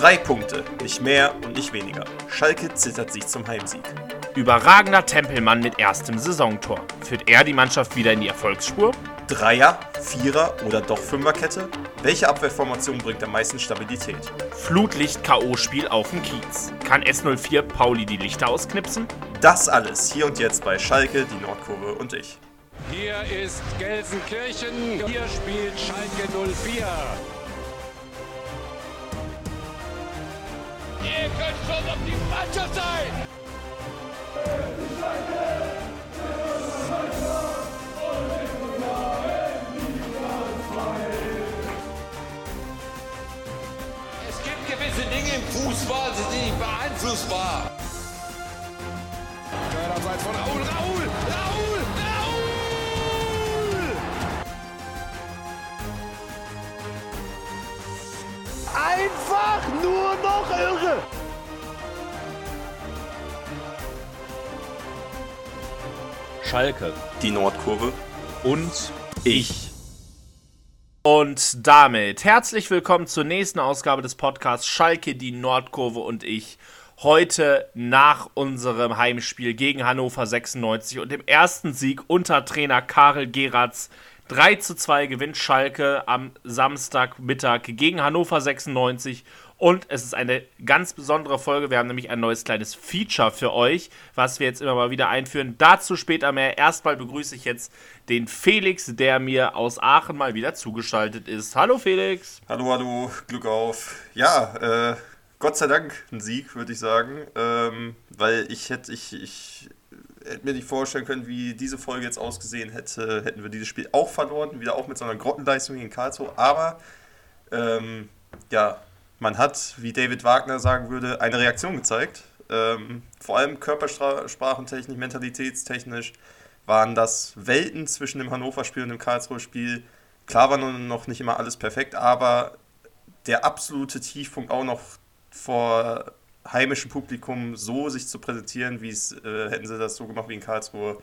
Drei Punkte, nicht mehr und nicht weniger. Schalke zittert sich zum Heimsieg. Überragender Tempelmann mit erstem Saisontor. Führt er die Mannschaft wieder in die Erfolgsspur? Dreier, Vierer oder doch Fünferkette? Welche Abwehrformation bringt am meisten Stabilität? Flutlicht-K.O.-Spiel auf dem Kiez. Kann S04 Pauli die Lichter ausknipsen? Das alles hier und jetzt bei Schalke, die Nordkurve und ich. Hier ist Gelsenkirchen. Hier spielt Schalke 04. Mannschaft sein! Es gibt gewisse Dinge im Fußball, die sind nicht beeinflussbar. Abseits von Raul, Raul, Raul, Raul! Einfach nur noch irre! Schalke. Die Nordkurve Und ich. Und damit herzlich willkommen zur nächsten Ausgabe des Podcasts Schalke, die Nordkurve und ich. Heute nach unserem Heimspiel gegen Hannover 96 und dem ersten Sieg unter Trainer Karel Geratz. 3 zu 2 gewinnt Schalke am Samstagmittag gegen Hannover 96 und es ist eine ganz besondere Folge. Wir haben nämlich ein neues kleines Feature für euch, was wir jetzt immer mal wieder einführen. Dazu später mehr. Erstmal begrüße ich jetzt den Felix, der mir aus Aachen mal wieder zugeschaltet ist. Hallo Felix. Hallo, hallo, Glück auf. Ja, äh, Gott sei Dank ein Sieg, würde ich sagen. Ähm, weil ich hätte, ich, ich hätte mir nicht vorstellen können, wie diese Folge jetzt ausgesehen hätte, hätten wir dieses Spiel auch verloren, wieder auch mit so einer Grottenleistung gegen Karlsruhe. Aber ähm, ja, man hat, wie David Wagner sagen würde, eine Reaktion gezeigt. Ähm, vor allem körpersprachentechnisch, mentalitätstechnisch waren das Welten zwischen dem Hannover-Spiel und dem Karlsruhe-Spiel. Klar war noch nicht immer alles perfekt, aber der absolute Tiefpunkt auch noch vor heimischem Publikum so sich zu präsentieren, wie es äh, hätten sie das so gemacht wie in Karlsruhe.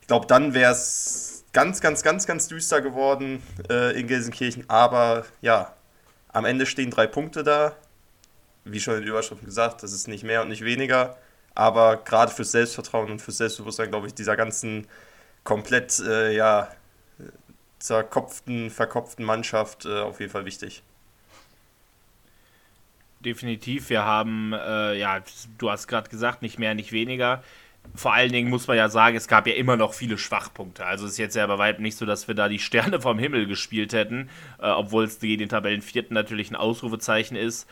Ich glaube, dann wäre es ganz, ganz, ganz, ganz düster geworden äh, in Gelsenkirchen. Aber ja, am Ende stehen drei Punkte da. Wie schon in der Überschrift gesagt, das ist nicht mehr und nicht weniger. Aber gerade fürs Selbstvertrauen und fürs Selbstbewusstsein, glaube ich, dieser ganzen komplett äh, ja, zerkopften, verkopften Mannschaft äh, auf jeden Fall wichtig. Definitiv, wir haben, äh, ja, du hast gerade gesagt, nicht mehr, nicht weniger. Vor allen Dingen muss man ja sagen, es gab ja immer noch viele Schwachpunkte. Also es ist jetzt ja bei weitem nicht so, dass wir da die Sterne vom Himmel gespielt hätten, äh, obwohl es gegen den Tabellenvierten natürlich ein Ausrufezeichen ist.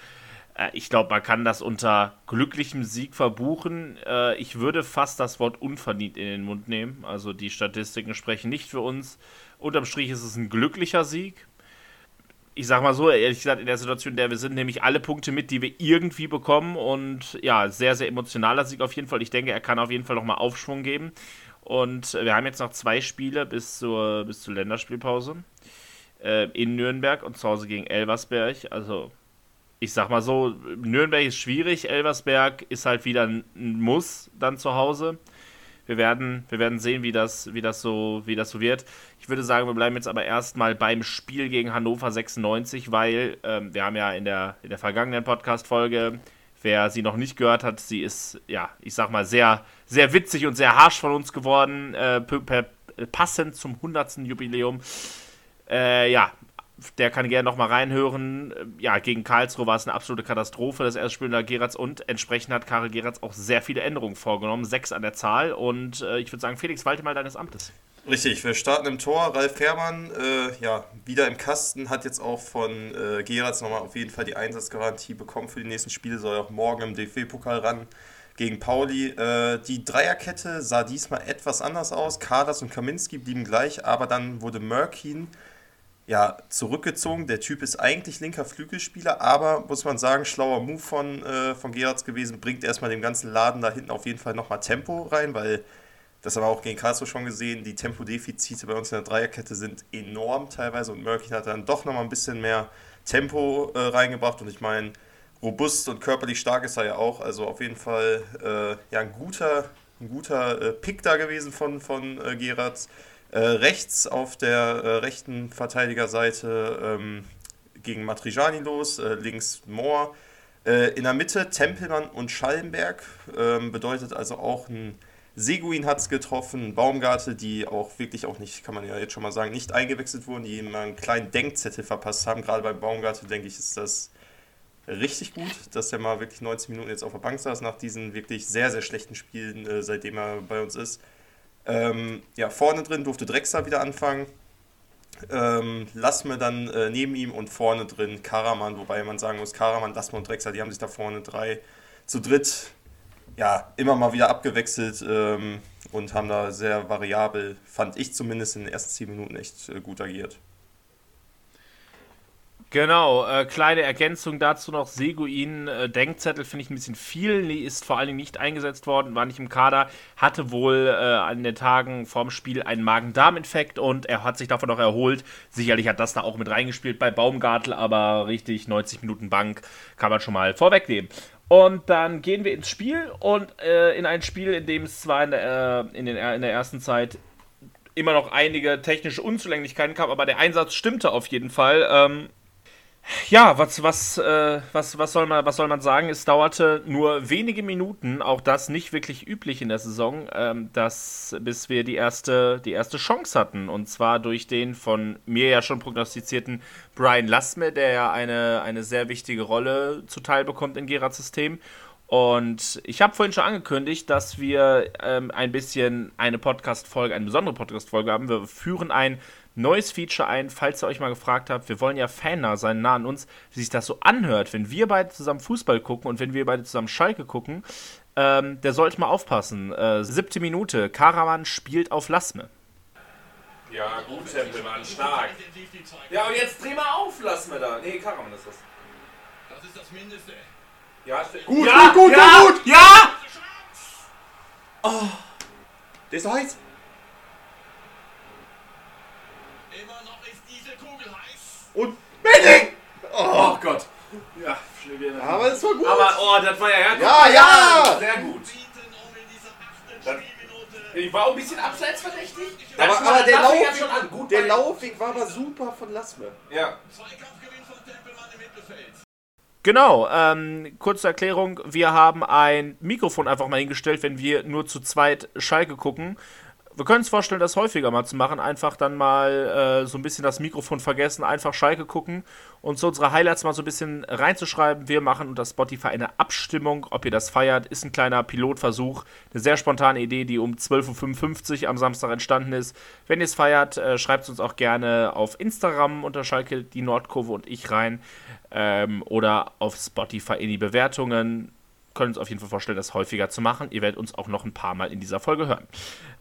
Äh, ich glaube, man kann das unter glücklichem Sieg verbuchen. Äh, ich würde fast das Wort unverdient in den Mund nehmen. Also die Statistiken sprechen nicht für uns. Unterm Strich ist es ein glücklicher Sieg ich sag mal so, ehrlich gesagt, in der Situation, in der wir sind, nehme ich alle Punkte mit, die wir irgendwie bekommen. Und ja, sehr, sehr emotionaler Sieg auf jeden Fall. Ich denke, er kann auf jeden Fall nochmal Aufschwung geben. Und wir haben jetzt noch zwei Spiele bis zur, bis zur Länderspielpause. Äh, in Nürnberg und zu Hause gegen Elversberg. Also, ich sag mal so, Nürnberg ist schwierig, Elversberg ist halt wieder ein Muss dann zu Hause wir werden, wir werden sehen, wie das, wie, das so, wie das so wird. Ich würde sagen, wir bleiben jetzt aber erstmal beim Spiel gegen Hannover 96, weil ähm, wir haben ja in der, in der vergangenen Podcast-Folge, wer sie noch nicht gehört hat, sie ist, ja, ich sag mal, sehr, sehr witzig und sehr harsch von uns geworden, äh, passend zum 100. Jubiläum. Äh, ja, der kann gerne nochmal reinhören. Ja, gegen Karlsruhe war es eine absolute Katastrophe, das erste Spiel unter Geratz und entsprechend hat Karel Geratz auch sehr viele Änderungen vorgenommen, sechs an der Zahl und äh, ich würde sagen, Felix, walte mal deines Amtes. Richtig, wir starten im Tor. Ralf Fährmann, äh, ja, wieder im Kasten, hat jetzt auch von äh, Geratz nochmal auf jeden Fall die Einsatzgarantie bekommen für die nächsten Spiele, soll auch morgen im DFB-Pokal ran gegen Pauli. Äh, die Dreierkette sah diesmal etwas anders aus. Kadas und Kaminski blieben gleich, aber dann wurde Mörkin ja, zurückgezogen. Der Typ ist eigentlich linker Flügelspieler, aber muss man sagen, schlauer Move von, äh, von Gerards gewesen, bringt erstmal dem ganzen Laden da hinten auf jeden Fall nochmal Tempo rein, weil das haben wir auch gegen Karlsruhe schon gesehen, die Tempodefizite bei uns in der Dreierkette sind enorm teilweise und Murky hat dann doch nochmal ein bisschen mehr Tempo äh, reingebracht und ich meine, robust und körperlich stark ist er ja auch, also auf jeden Fall äh, ja, ein guter, ein guter äh, Pick da gewesen von, von äh, Gerards. Äh, rechts auf der äh, rechten Verteidigerseite ähm, gegen Matrijani los, äh, links Moore. Äh, in der Mitte Tempelmann und Schallenberg. Ähm, bedeutet also auch ein Seguin hat es getroffen, Baumgarte, die auch wirklich auch nicht, kann man ja jetzt schon mal sagen, nicht eingewechselt wurden, die immer einen kleinen Denkzettel verpasst haben. Gerade beim Baumgarte, denke ich, ist das richtig gut, dass er mal wirklich 90 Minuten jetzt auf der Bank saß, nach diesen wirklich sehr, sehr schlechten Spielen, äh, seitdem er bei uns ist. Ähm, ja, vorne drin durfte Drexler wieder anfangen. Ähm, Lassme dann äh, neben ihm und vorne drin Karaman, wobei man sagen muss, Karaman, Lassme und Drexler, die haben sich da vorne drei zu dritt ja, immer mal wieder abgewechselt ähm, und haben da sehr variabel, fand ich zumindest in den ersten zehn Minuten echt äh, gut agiert. Genau, äh, kleine Ergänzung dazu noch. Seguin, äh, Denkzettel finde ich ein bisschen viel, ist vor allen Dingen nicht eingesetzt worden, war nicht im Kader, hatte wohl äh, an den Tagen vorm Spiel einen Magen-Darm-Infekt und er hat sich davon noch erholt. Sicherlich hat das da auch mit reingespielt bei Baumgartel, aber richtig 90 Minuten Bank kann man schon mal vorwegnehmen. Und dann gehen wir ins Spiel und äh, in ein Spiel, in dem es zwar in der, äh, in, den, in der ersten Zeit immer noch einige technische Unzulänglichkeiten gab, aber der Einsatz stimmte auf jeden Fall. Ähm, ja, was, was, äh, was, was, soll man, was soll man sagen? Es dauerte nur wenige Minuten, auch das nicht wirklich üblich in der Saison, ähm, dass, bis wir die erste, die erste Chance hatten. Und zwar durch den von mir ja schon prognostizierten Brian Lassme, der ja eine, eine sehr wichtige Rolle zuteil bekommt in Gerards System. Und ich habe vorhin schon angekündigt, dass wir ähm, ein bisschen eine Podcast-Folge, eine besondere Podcast-Folge haben. Wir führen ein neues Feature ein, falls ihr euch mal gefragt habt, wir wollen ja Fan sein, nah an uns, wie sich das so anhört, wenn wir beide zusammen Fußball gucken und wenn wir beide zusammen Schalke gucken, ähm, der sollte mal aufpassen. Äh, siebte Minute, Karaman spielt auf Lassme. Ja, gut, Tempelmann, stark. Ja, und jetzt dreh mal auf, Lassme da. Nee, Karaman ist das. Das ist das Mindeste. Ja, Gut, Ja, gut, gut, ja, gut, gut! Ja! Der ist heiß. Immer noch ist diese Kugel heiß. Und Benning! Oh Gott. Ja, wieder. Aber das war gut. Aber, oh, das war ja ja. Ja, ja! Sehr gut. Ich war auch ein bisschen abseitsverdächtig. aber, Das aber der, das fing ja Lauf, schon an. Gut der Laufweg war aber super von Lassme. Ja. Zweikampfgewinn von Tempelmann im Mittelfeld. Genau, ähm, kurze Erklärung. Wir haben ein Mikrofon einfach mal hingestellt, wenn wir nur zu zweit Schalke gucken. Wir können uns vorstellen, das häufiger mal zu machen. Einfach dann mal äh, so ein bisschen das Mikrofon vergessen, einfach Schalke gucken und so unsere Highlights mal so ein bisschen reinzuschreiben. Wir machen unter Spotify eine Abstimmung, ob ihr das feiert. Ist ein kleiner Pilotversuch. Eine sehr spontane Idee, die um 12.55 Uhr am Samstag entstanden ist. Wenn ihr es feiert, äh, schreibt es uns auch gerne auf Instagram unter Schalke, die Nordkurve und ich rein. Ähm, oder auf Spotify in die Bewertungen. Können uns auf jeden Fall vorstellen, das häufiger zu machen. Ihr werdet uns auch noch ein paar Mal in dieser Folge hören.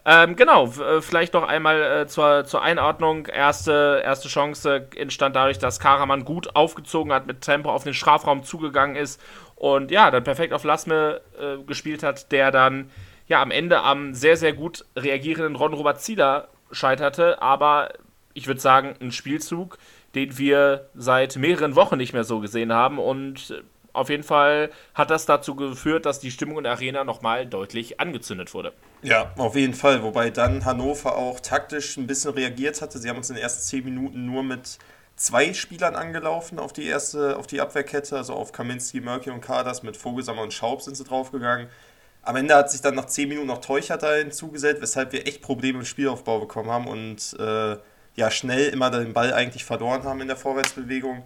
Ähm, genau, äh, vielleicht noch einmal äh, zur, zur Einordnung. Erste, erste Chance entstand dadurch, dass Karaman gut aufgezogen hat, mit Tempo auf den Strafraum zugegangen ist und ja, dann perfekt auf Lassme äh, gespielt hat, der dann ja am Ende am sehr, sehr gut reagierenden Ron-Robert Zieler scheiterte. Aber ich würde sagen, ein Spielzug, den wir seit mehreren Wochen nicht mehr so gesehen haben und äh, auf jeden Fall hat das dazu geführt, dass die Stimmung in der Arena nochmal deutlich angezündet wurde. Ja, auf jeden Fall. Wobei dann Hannover auch taktisch ein bisschen reagiert hatte. Sie haben uns in den ersten zehn Minuten nur mit zwei Spielern angelaufen auf die erste, auf die Abwehrkette, also auf Kaminski, Mörki und Kadas. Mit Vogelsammer und Schaub sind sie draufgegangen. Am Ende hat sich dann nach zehn Minuten noch Teuchert da hinzugesellt, weshalb wir echt Probleme im Spielaufbau bekommen haben und äh, ja schnell immer den Ball eigentlich verloren haben in der Vorwärtsbewegung.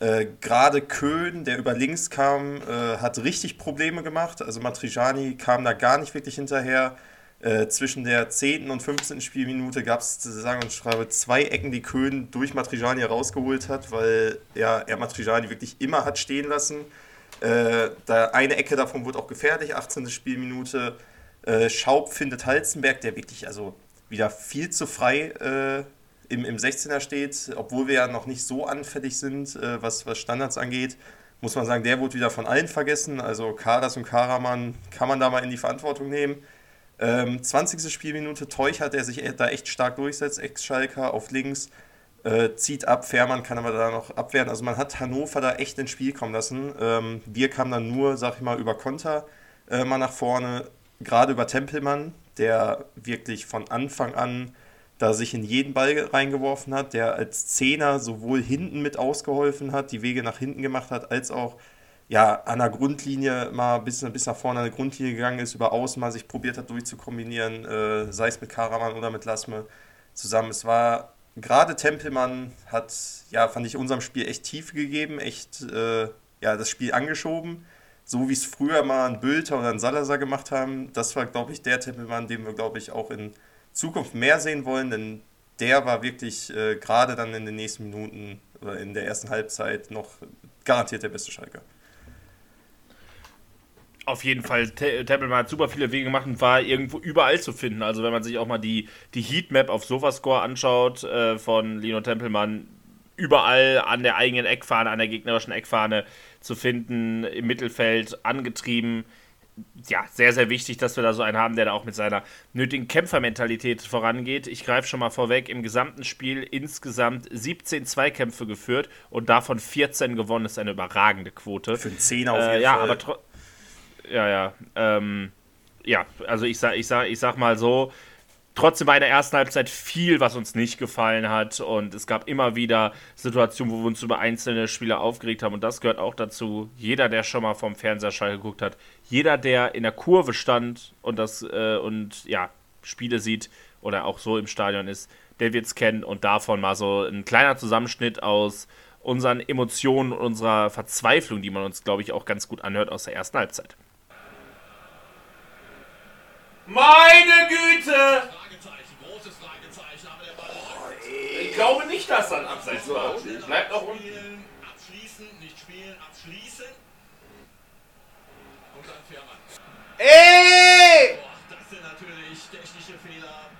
Äh, Gerade Köhn, der über links kam, äh, hat richtig Probleme gemacht. Also Matrijani kam da gar nicht wirklich hinterher. Äh, zwischen der 10. und 15. Spielminute gab es, sagen und schreibe, zwei Ecken, die Köhn durch Matrijani herausgeholt hat, weil ja, er Matrijani wirklich immer hat stehen lassen. Äh, da eine Ecke davon wurde auch gefährlich, 18. Spielminute. Äh, Schaub findet Halzenberg, der wirklich also wieder viel zu frei äh, im, im 16er steht, obwohl wir ja noch nicht so anfällig sind, äh, was, was Standards angeht. Muss man sagen, der wurde wieder von allen vergessen. Also Kadas und Karaman kann man da mal in die Verantwortung nehmen. Ähm, 20. Spielminute, Teuchert, der sich da echt stark durchsetzt, Ex-Schalker auf links, äh, zieht ab, Fährmann kann aber da noch abwehren. Also man hat Hannover da echt ins Spiel kommen lassen. Ähm, wir kamen dann nur, sag ich mal, über Konter äh, mal nach vorne, gerade über Tempelmann, der wirklich von Anfang an da sich in jeden Ball reingeworfen hat, der als Zehner sowohl hinten mit ausgeholfen hat, die Wege nach hinten gemacht hat, als auch ja, an der Grundlinie mal bis, bis nach vorne an der Grundlinie gegangen ist, über Außen mal sich probiert hat durchzukombinieren, äh, sei es mit Karaman oder mit Lasme zusammen. Es war gerade Tempelmann hat, ja, fand ich unserem Spiel echt Tiefe gegeben, echt äh, ja, das Spiel angeschoben. So wie es früher mal ein Bülter oder ein Salazar gemacht haben, das war, glaube ich, der Tempelmann, den wir, glaube ich, auch in Zukunft mehr sehen wollen, denn der war wirklich äh, gerade dann in den nächsten Minuten oder in der ersten Halbzeit noch garantiert der beste Schalker. Auf jeden Fall, Tempelmann hat super viele Wege gemacht und war irgendwo überall zu finden. Also wenn man sich auch mal die, die Heatmap auf Sofascore anschaut äh, von Lino Tempelmann, überall an der eigenen Eckfahne, an der gegnerischen Eckfahne zu finden, im Mittelfeld angetrieben. Ja, sehr, sehr wichtig, dass wir da so einen haben, der da auch mit seiner nötigen Kämpfermentalität vorangeht. Ich greife schon mal vorweg, im gesamten Spiel insgesamt 17 Zweikämpfe geführt und davon 14 gewonnen. Das ist eine überragende Quote. Für einen Zehner auf jeden äh, ja, Fall. Aber ja, ja. Ähm, ja, also ich sag, ich, sag, ich sag mal so, trotzdem war in der ersten Halbzeit viel, was uns nicht gefallen hat. Und es gab immer wieder Situationen, wo wir uns über einzelne Spieler aufgeregt haben. Und das gehört auch dazu. Jeder, der schon mal vom Fernseherschall geguckt hat, jeder, der in der Kurve stand und das äh, und ja, Spiele sieht oder auch so im Stadion ist, der wird es kennen. Und davon mal so ein kleiner Zusammenschnitt aus unseren Emotionen, unserer Verzweiflung, die man uns, glaube ich, auch ganz gut anhört aus der ersten Halbzeit. Meine Güte! Ich glaube nicht, dass dann abseits war. Bleibt noch unten. Abschließen, nicht spielen, abschließen. Und dann Fährmann. Ey! Das sind natürlich technische Fehler.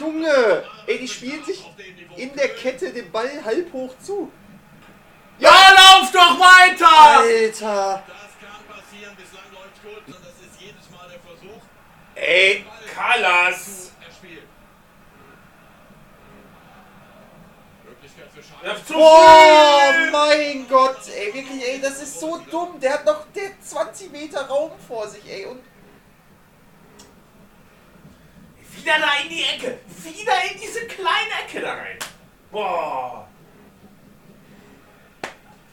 Junge! Ey, die spielen sich in der Kette den Ball halb hoch zu. Ja, lauf doch weiter! Alter! Das kann passieren, bislang läuft gut und das ist jedes Mal der Versuch. Ey, Kallas! Oh mein Gott, ey, wirklich, ey, das ist so dumm. Der hat noch der 20 Meter Raum vor sich, ey, und. Wieder da in die Ecke! Wieder in diese kleine Ecke da rein! Boah!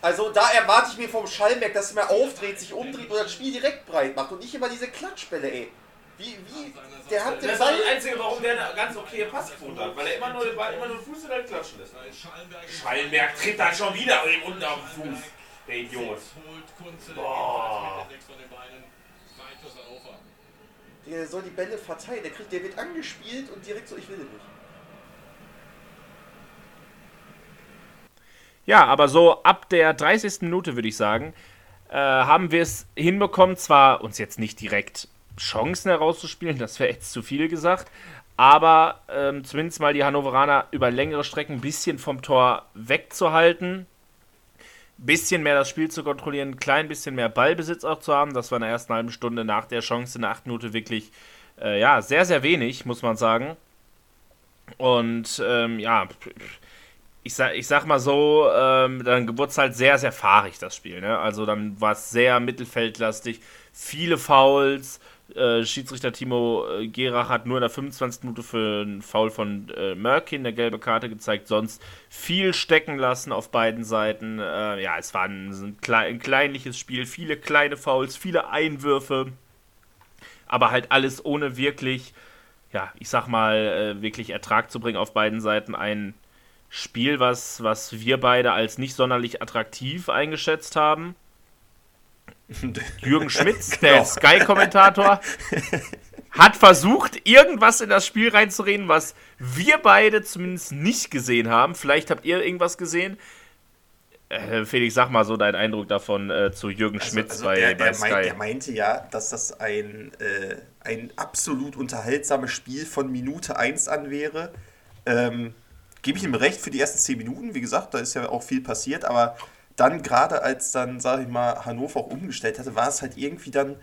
Also da erwarte ich mir vom Schallmerk, dass er mal aufdreht, sich umdreht und das Spiel direkt breit macht und nicht immer diese Klatschbälle, ey. Wie, wie, der hat den Das ist das Einzige, warum der eine ganz okay Passquote hat, weil er immer nur den Ball, immer nur den Fuß in der klatschen lässt. Schallenberg tritt da schon wieder unten auf den Fuß. Der Idiot. Boah. Der soll die Bälle verteilen, der, kriegt, der wird angespielt und direkt so, ich will den nicht. Ja, aber so ab der 30. Minute würde ich sagen, äh, haben wir es hinbekommen, zwar uns jetzt nicht direkt Chancen herauszuspielen, das wäre jetzt zu viel gesagt. Aber ähm, zumindest mal die Hannoveraner über längere Strecken ein bisschen vom Tor wegzuhalten, bisschen mehr das Spiel zu kontrollieren, ein klein bisschen mehr Ballbesitz auch zu haben. Das war in der ersten halben Stunde nach der Chance in der achten Minute wirklich äh, ja, sehr, sehr wenig, muss man sagen. Und ähm, ja, ich sag, ich sag mal so, ähm, dann wurde es halt sehr, sehr fahrig, das Spiel. Ne? Also dann war es sehr mittelfeldlastig, viele Fouls, äh, Schiedsrichter Timo äh, Gerach hat nur in der 25. Minute für einen Foul von äh, Murkin eine gelbe Karte gezeigt, sonst viel stecken lassen auf beiden Seiten. Äh, ja, es war ein, ein, klein, ein kleinliches Spiel, viele kleine Fouls, viele Einwürfe, aber halt alles ohne wirklich, ja, ich sag mal, äh, wirklich Ertrag zu bringen auf beiden Seiten. Ein Spiel, was, was wir beide als nicht sonderlich attraktiv eingeschätzt haben Jürgen Schmitz, der genau. Sky-Kommentator, hat versucht, irgendwas in das Spiel reinzureden, was wir beide zumindest nicht gesehen haben. Vielleicht habt ihr irgendwas gesehen. Äh, Felix, sag mal so deinen Eindruck davon äh, zu Jürgen also, Schmitz also bei, er, bei er Sky. Meint, er meinte ja, dass das ein, äh, ein absolut unterhaltsames Spiel von Minute 1 an wäre. Ähm, Gebe ich ihm recht für die ersten 10 Minuten. Wie gesagt, da ist ja auch viel passiert, aber dann gerade als dann, sag ich mal, Hannover auch umgestellt hatte, war es halt irgendwie dann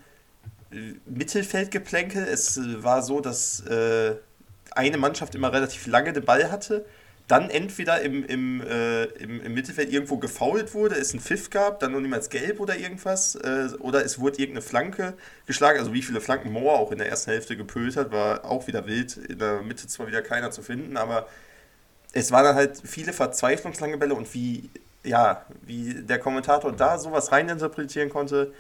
äh, Mittelfeldgeplänkel. Es äh, war so, dass äh, eine Mannschaft immer relativ lange den Ball hatte, dann entweder im, im, äh, im, im, Mittelfeld irgendwo gefault wurde, es einen Pfiff gab, dann noch niemals gelb oder irgendwas, äh, oder es wurde irgendeine Flanke geschlagen, also wie viele Flanken Moore auch in der ersten Hälfte gepölt hat, war auch wieder wild, in der Mitte zwar wieder keiner zu finden, aber es waren dann halt viele verzweiflungslange Bälle und wie ja, wie der Kommentator da sowas reininterpretieren konnte,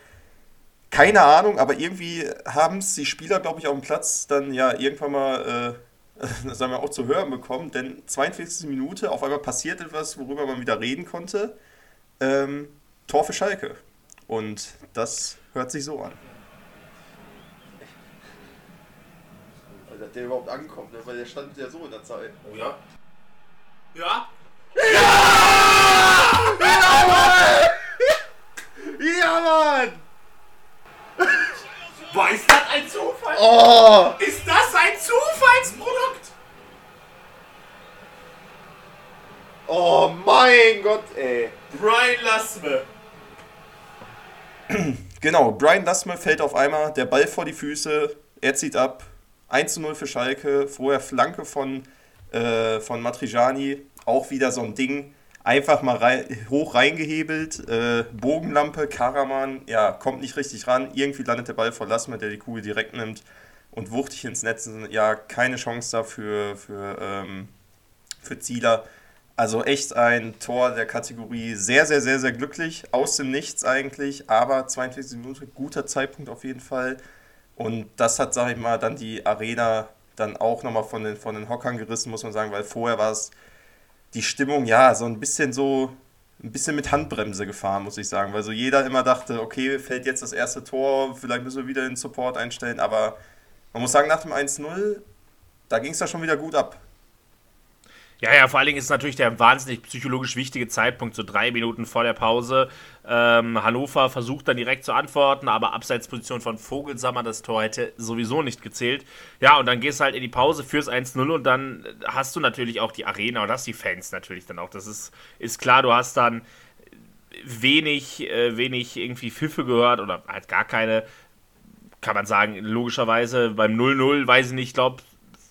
keine Ahnung, aber irgendwie haben es die Spieler, glaube ich, auf dem Platz dann ja irgendwann mal, äh, sagen wir auch zu hören bekommen, denn 42. Minute, auf einmal passiert etwas, worüber man wieder reden konnte. Ähm, Tor für Schalke. Und das hört sich so an. Dass der überhaupt ankommt, ne? weil der stand ja so in der Zeit. Oh ja. Ja? Ja, Mann! Boah, ist das ein Zufall? Oh! Ist das ein Zufallsprodukt? Oh mein Gott, ey. Brian Lasme. Genau, Brian Lassme fällt auf einmal, der Ball vor die Füße, er zieht ab. 1 zu 0 für Schalke, vorher Flanke von, äh, von Matriciani, auch wieder so ein Ding. Einfach mal rei hoch reingehebelt, äh, Bogenlampe, Karaman, ja, kommt nicht richtig ran. Irgendwie landet der Ball vor Lassme, der die Kugel direkt nimmt und wuchtig ins Netz. Ja, keine Chance dafür für, ähm, für Zieler. Also echt ein Tor der Kategorie sehr, sehr, sehr, sehr glücklich. Aus dem Nichts eigentlich, aber 42 Minuten, guter Zeitpunkt auf jeden Fall. Und das hat, sag ich mal, dann die Arena dann auch nochmal von den, von den Hockern gerissen, muss man sagen, weil vorher war es die Stimmung, ja, so ein bisschen so, ein bisschen mit Handbremse gefahren, muss ich sagen. Weil so jeder immer dachte, okay, fällt jetzt das erste Tor, vielleicht müssen wir wieder den Support einstellen, aber man muss sagen, nach dem 1-0, da ging es da schon wieder gut ab. Ja, ja, vor allen Dingen ist natürlich der wahnsinnig psychologisch wichtige Zeitpunkt, so drei Minuten vor der Pause. Ähm, Hannover versucht dann direkt zu antworten, aber Abseitsposition von Vogelsammer, das Tor hätte sowieso nicht gezählt. Ja, und dann gehst du halt in die Pause fürs 1-0 und dann hast du natürlich auch die Arena und hast die Fans natürlich dann auch. Das ist, ist klar, du hast dann wenig, äh, wenig irgendwie Pfiffe gehört oder halt gar keine. Kann man sagen, logischerweise beim 0-0, weiß ich nicht, ich glaube,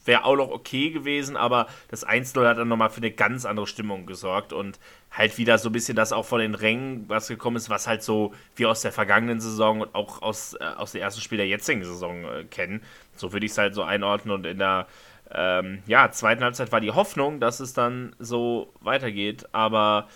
wäre auch noch okay gewesen, aber das 1-0 hat dann nochmal für eine ganz andere Stimmung gesorgt und halt wieder so ein bisschen das auch von den Rängen, was gekommen ist, was halt so wie aus der vergangenen Saison und auch aus, äh, aus dem ersten Spiel der jetzigen Saison äh, kennen. So würde ich es halt so einordnen und in der ähm, ja, zweiten Halbzeit war die Hoffnung, dass es dann so weitergeht, aber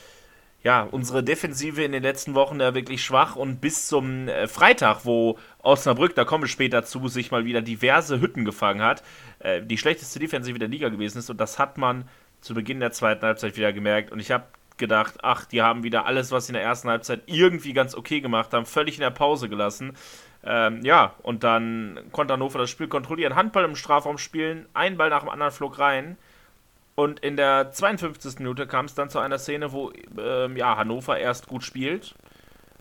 ja, unsere Defensive in den letzten Wochen ja wirklich schwach und bis zum äh, Freitag, wo Osnabrück, da kommen wir später zu, sich mal wieder diverse Hütten gefangen hat, äh, die schlechteste Defensive der Liga gewesen ist. Und das hat man zu Beginn der zweiten Halbzeit wieder gemerkt. Und ich habe gedacht, ach, die haben wieder alles, was sie in der ersten Halbzeit irgendwie ganz okay gemacht haben, völlig in der Pause gelassen. Ähm, ja, und dann konnte Hannover das Spiel kontrollieren, Handball im Strafraum spielen, ein Ball nach dem anderen flog rein und in der 52. Minute kam es dann zu einer Szene, wo ähm, ja, Hannover erst gut spielt.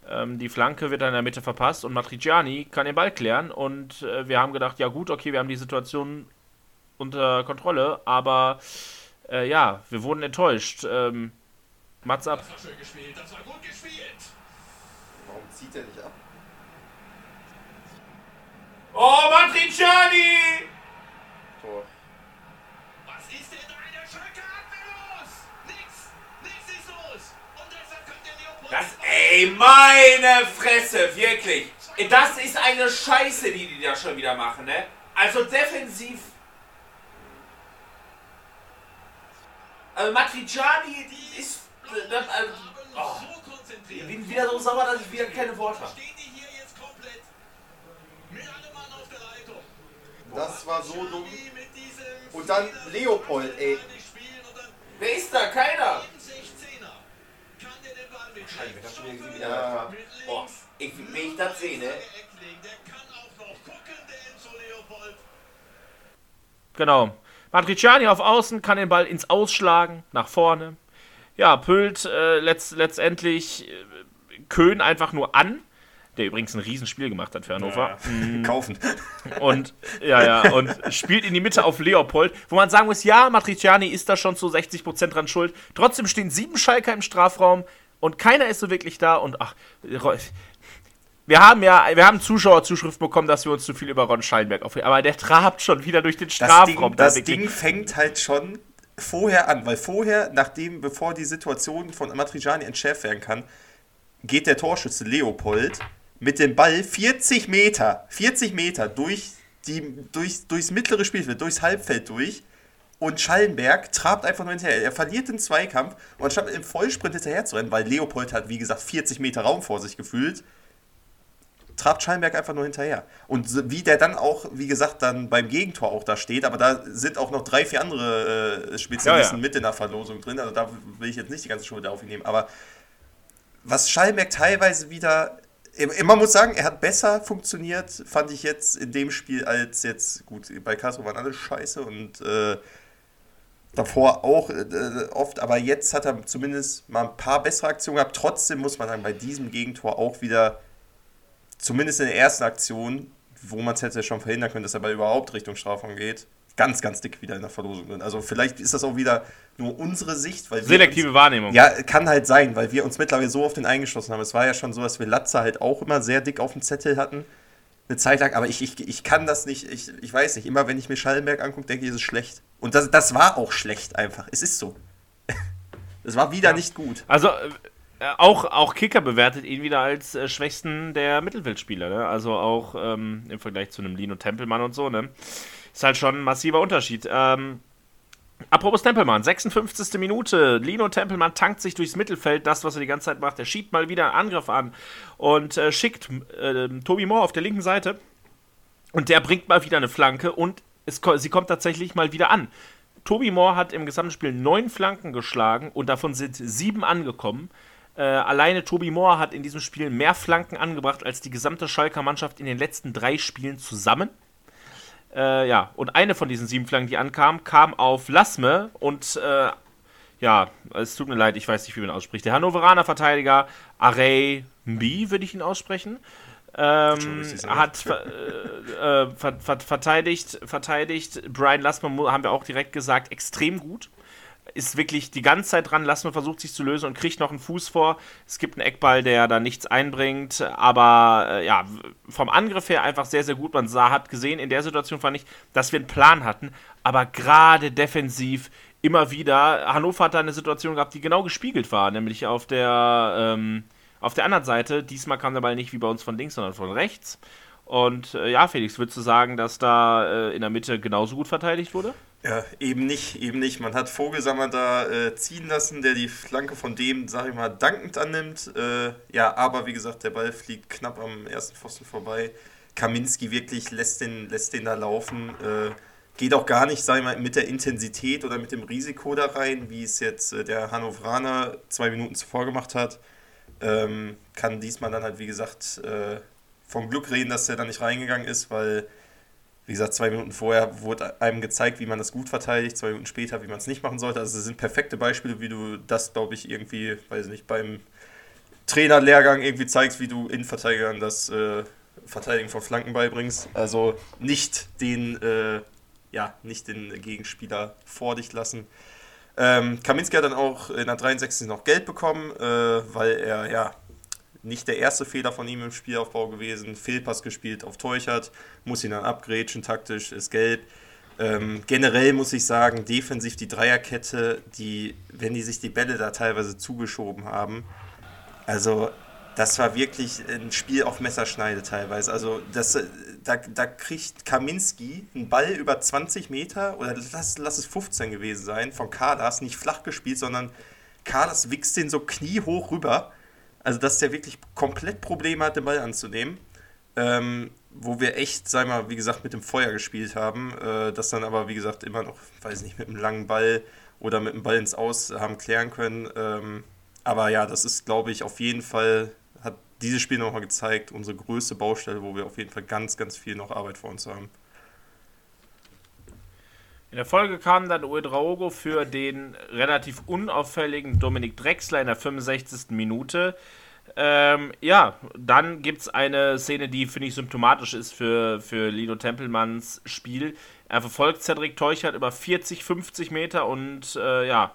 Ähm, die Flanke wird dann in der Mitte verpasst und Matriciani kann den Ball klären. Und äh, wir haben gedacht, ja gut, okay, wir haben die Situation unter Kontrolle, aber äh, ja, wir wurden enttäuscht. Ähm, Mats ab. Das war schön gespielt, das war gut gespielt. Warum zieht er nicht ab? Oh, Matriciani! Tor. Was ist denn Das, ey, meine Fresse, wirklich. Das ist eine Scheiße, die die da schon wieder machen, ne? Also defensiv. Also Matriciani ist. Das, also, oh, so konzentriert. ich bin wieder so sauer, dass ich wieder keine Worte habe. Das war so dumm. Und dann Leopold, ey. die spielen und dann Wer ist da? Keiner. im 16er. Kann der den Ball mit Scheiße, das schon wieder Ja. Boah, ich, wenn ich das sehe, ne? Genau. Matriciani auf Außen kann den Ball ins Ausschlagen, nach vorne. Ja, Pült äh, letzt, letztendlich äh, Köhn einfach nur an, der übrigens ein Riesenspiel gemacht hat für Hannover. Kaufen. Und ja, ja, und spielt in die Mitte auf Leopold, wo man sagen muss, ja, Matriciani ist da schon zu 60% dran schuld. Trotzdem stehen sieben Schalker im Strafraum und keiner ist so wirklich da und ach, wir haben ja, wir haben Zuschauerzuschriften bekommen, dass wir uns zu viel über Ron Scheinberg aufregen, aber der trabt schon wieder durch den Das, Strafraum. Ding, das da wirklich. Ding fängt halt schon vorher an, weil vorher, nachdem, bevor die Situation von Matriciani entschärft werden kann, geht der Torschütze Leopold mit dem Ball 40 Meter, 40 Meter durch die, durch, durchs mittlere Spielfeld, durchs Halbfeld durch und Schallenberg trabt einfach nur hinterher. Er verliert den Zweikampf und anstatt im Vollsprint hinterher zu rennen, weil Leopold hat, wie gesagt, 40 Meter Raum vor sich gefühlt, trabt Schallenberg einfach nur hinterher. Und wie der dann auch, wie gesagt, dann beim Gegentor auch da steht, aber da sind auch noch drei, vier andere äh, Spezialisten ja, ja. mit in der Verlosung drin, also da will ich jetzt nicht die ganze Schuld auf ihn nehmen, aber was Schallenberg teilweise wieder man muss sagen, er hat besser funktioniert, fand ich jetzt in dem Spiel als jetzt, gut, bei Castro waren alle scheiße und äh, davor auch äh, oft, aber jetzt hat er zumindest mal ein paar bessere Aktionen gehabt. Trotzdem muss man dann bei diesem Gegentor auch wieder zumindest in der ersten Aktion, wo man es hätte schon verhindern können, dass er bei überhaupt Richtung Strafraum geht, ganz, ganz dick wieder in der Verlosung drin. Also vielleicht ist das auch wieder nur unsere Sicht. Weil Selektive uns, Wahrnehmung. Ja, kann halt sein, weil wir uns mittlerweile so auf den eingeschlossen haben. Es war ja schon so, dass wir Latze halt auch immer sehr dick auf dem Zettel hatten. Eine Zeit lang, aber ich, ich, ich kann das nicht, ich, ich weiß nicht. Immer wenn ich mir Schallenberg angucke, denke ich, es ist schlecht. Und das, das war auch schlecht einfach. Es ist so. Es war wieder ja. nicht gut. Also äh, auch, auch Kicker bewertet ihn wieder als äh, schwächsten der Mittelfeldspieler. Ne? Also auch ähm, im Vergleich zu einem Lino Tempelmann und so. Ne? Ist halt schon ein massiver Unterschied. Ähm, apropos Tempelmann, 56. Minute. Lino Tempelmann tankt sich durchs Mittelfeld, das, was er die ganze Zeit macht. Er schiebt mal wieder einen Angriff an und äh, schickt äh, Tobi Moore auf der linken Seite. Und der bringt mal wieder eine Flanke und es, sie kommt tatsächlich mal wieder an. Tobi Moore hat im gesamten Spiel neun Flanken geschlagen und davon sind sieben angekommen. Äh, alleine Tobi Moore hat in diesem Spiel mehr Flanken angebracht als die gesamte Schalker Mannschaft in den letzten drei Spielen zusammen. Äh, ja, und eine von diesen sieben Flanken, die ankam, kam auf Lasme und äh, ja, es tut mir leid, ich weiß nicht, wie man ausspricht. Der Hannoveraner Verteidiger Array Mbi, würde ich ihn aussprechen, ähm, hat äh, äh, ver ver verteidigt, verteidigt. Brian Lassmann, haben wir auch direkt gesagt, extrem gut ist wirklich die ganze Zeit dran, Lassmann versucht sich zu lösen und kriegt noch einen Fuß vor. Es gibt einen Eckball, der da nichts einbringt, aber äh, ja, vom Angriff her einfach sehr, sehr gut. Man sah, hat gesehen, in der Situation fand ich, dass wir einen Plan hatten, aber gerade defensiv immer wieder. Hannover hat da eine Situation gehabt, die genau gespiegelt war, nämlich auf der, ähm, auf der anderen Seite. Diesmal kam der Ball nicht wie bei uns von links, sondern von rechts. Und äh, ja, Felix, würdest du sagen, dass da äh, in der Mitte genauso gut verteidigt wurde? Ja, eben nicht, eben nicht. Man hat Vogelsammer da äh, ziehen lassen, der die Flanke von dem, sag ich mal, dankend annimmt. Äh, ja, aber wie gesagt, der Ball fliegt knapp am ersten Pfosten vorbei. Kaminski wirklich lässt den, lässt den da laufen. Äh, geht auch gar nicht, sag ich mal, mit der Intensität oder mit dem Risiko da rein, wie es jetzt äh, der Hannoveraner zwei Minuten zuvor gemacht hat. Ähm, kann diesmal dann halt, wie gesagt, äh, vom Glück reden, dass er da nicht reingegangen ist, weil wie gesagt, zwei Minuten vorher wurde einem gezeigt, wie man das gut verteidigt, zwei Minuten später, wie man es nicht machen sollte. Also es sind perfekte Beispiele, wie du das, glaube ich, irgendwie, weiß nicht, beim Trainerlehrgang irgendwie zeigst, wie du Innenverteidigern das äh, Verteidigen von Flanken beibringst. Also nicht den, äh, ja, nicht den Gegenspieler vor dich lassen. Ähm, Kaminski hat dann auch in der 63. noch Geld bekommen, äh, weil er ja nicht der erste Fehler von ihm im Spielaufbau gewesen. Fehlpass gespielt auf Teuchert, muss ihn dann abgrätschen, taktisch, ist gelb. Ähm, generell muss ich sagen, defensiv die Dreierkette, die, wenn die sich die Bälle da teilweise zugeschoben haben, also das war wirklich ein Spiel auf Messerschneide teilweise. Also das, da, da kriegt Kaminski einen Ball über 20 Meter oder lass, lass es 15 gewesen sein, von Kadas, nicht flach gespielt, sondern Kadas wichst den so kniehoch rüber also, dass der wirklich komplett Probleme hat, den Ball anzunehmen. Ähm, wo wir echt, sag mal, wie gesagt, mit dem Feuer gespielt haben. Äh, das dann aber, wie gesagt, immer noch, weiß nicht, mit einem langen Ball oder mit dem Ball ins Aus haben klären können. Ähm, aber ja, das ist, glaube ich, auf jeden Fall, hat dieses Spiel nochmal gezeigt, unsere größte Baustelle, wo wir auf jeden Fall ganz, ganz viel noch Arbeit vor uns haben. In der Folge kam dann Uedraogo für den relativ unauffälligen Dominik Drexler in der 65. Minute. Ähm, ja, dann gibt es eine Szene, die, finde ich, symptomatisch ist für, für Lino Tempelmanns Spiel. Er verfolgt Cedric Teuchert über 40, 50 Meter und äh, ja,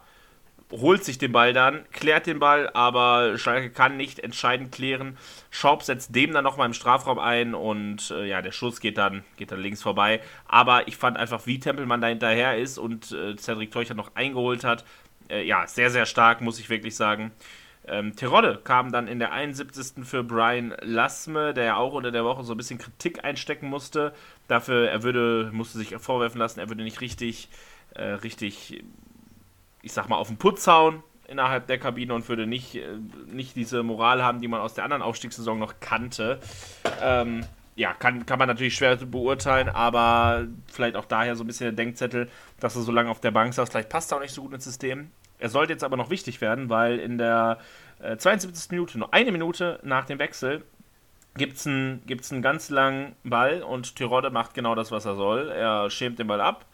holt sich den Ball dann, klärt den Ball, aber Schalke kann nicht entscheidend klären. Schaub setzt dem dann nochmal im Strafraum ein und äh, ja, der Schuss geht dann, geht dann links vorbei. Aber ich fand einfach, wie Tempelmann da hinterher ist und äh, Cedric Teucher noch eingeholt hat, äh, ja, sehr, sehr stark, muss ich wirklich sagen. Ähm, Terodde kam dann in der 71. für Brian Lassme, der ja auch unter der Woche so ein bisschen Kritik einstecken musste. Dafür, er würde, musste sich vorwerfen lassen, er würde nicht richtig äh, richtig, ich sag mal, auf den Putz hauen innerhalb der Kabine und würde nicht, äh, nicht diese Moral haben, die man aus der anderen Aufstiegssaison noch kannte. Ähm, ja, kann, kann man natürlich schwer beurteilen, aber vielleicht auch daher so ein bisschen der Denkzettel, dass er so lange auf der Bank saß. Vielleicht passt er auch nicht so gut ins System. Er sollte jetzt aber noch wichtig werden, weil in der äh, 72. Minute, nur eine Minute nach dem Wechsel, gibt es einen, gibt's einen ganz langen Ball und Tirode macht genau das, was er soll. Er schämt den Ball ab.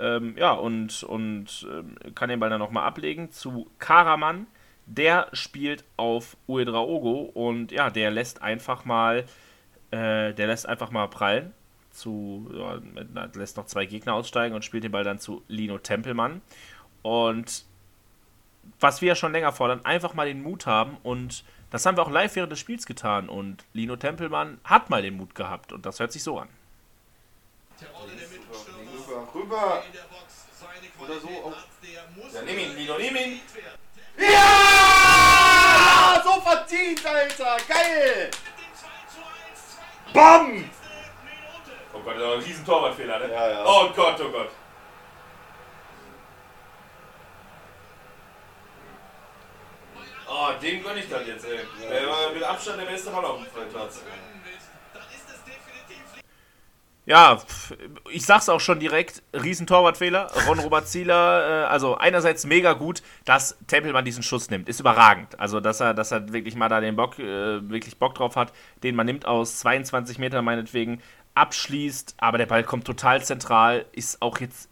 Ähm, ja, und, und ähm, kann den Ball dann nochmal ablegen zu Karaman. Der spielt auf Uedraogo und ja, der lässt einfach mal, äh, der lässt einfach mal prallen. Zu, ja, lässt noch zwei Gegner aussteigen und spielt den Ball dann zu Lino Tempelmann. Und was wir ja schon länger fordern, einfach mal den Mut haben und das haben wir auch live während des Spiels getan und Lino Tempelmann hat mal den Mut gehabt und das hört sich so an. Rüber, rüber. Oder so auf. Ja, nimm ihn, Lino, nimm ihn. Ja! So verdient, Alter! Geil! Bam! Oh Gott, das ist ein riesen Torwartfehler, ne? Ja, ja. Oh Gott, oh Gott. Oh, dem gönn ich das jetzt, ey. Der war mit Abstand der beste Mann auf dem Platz. Ja, ich sag's auch schon direkt, Riesentorwartfehler. Ron Robert Zieler, äh, also einerseits mega gut, dass Tempelmann diesen Schuss nimmt. Ist überragend. Also, dass er, dass er wirklich mal da den Bock, äh, wirklich Bock drauf hat, den man nimmt aus 22 Metern meinetwegen, abschließt, aber der Ball kommt total zentral, ist auch jetzt.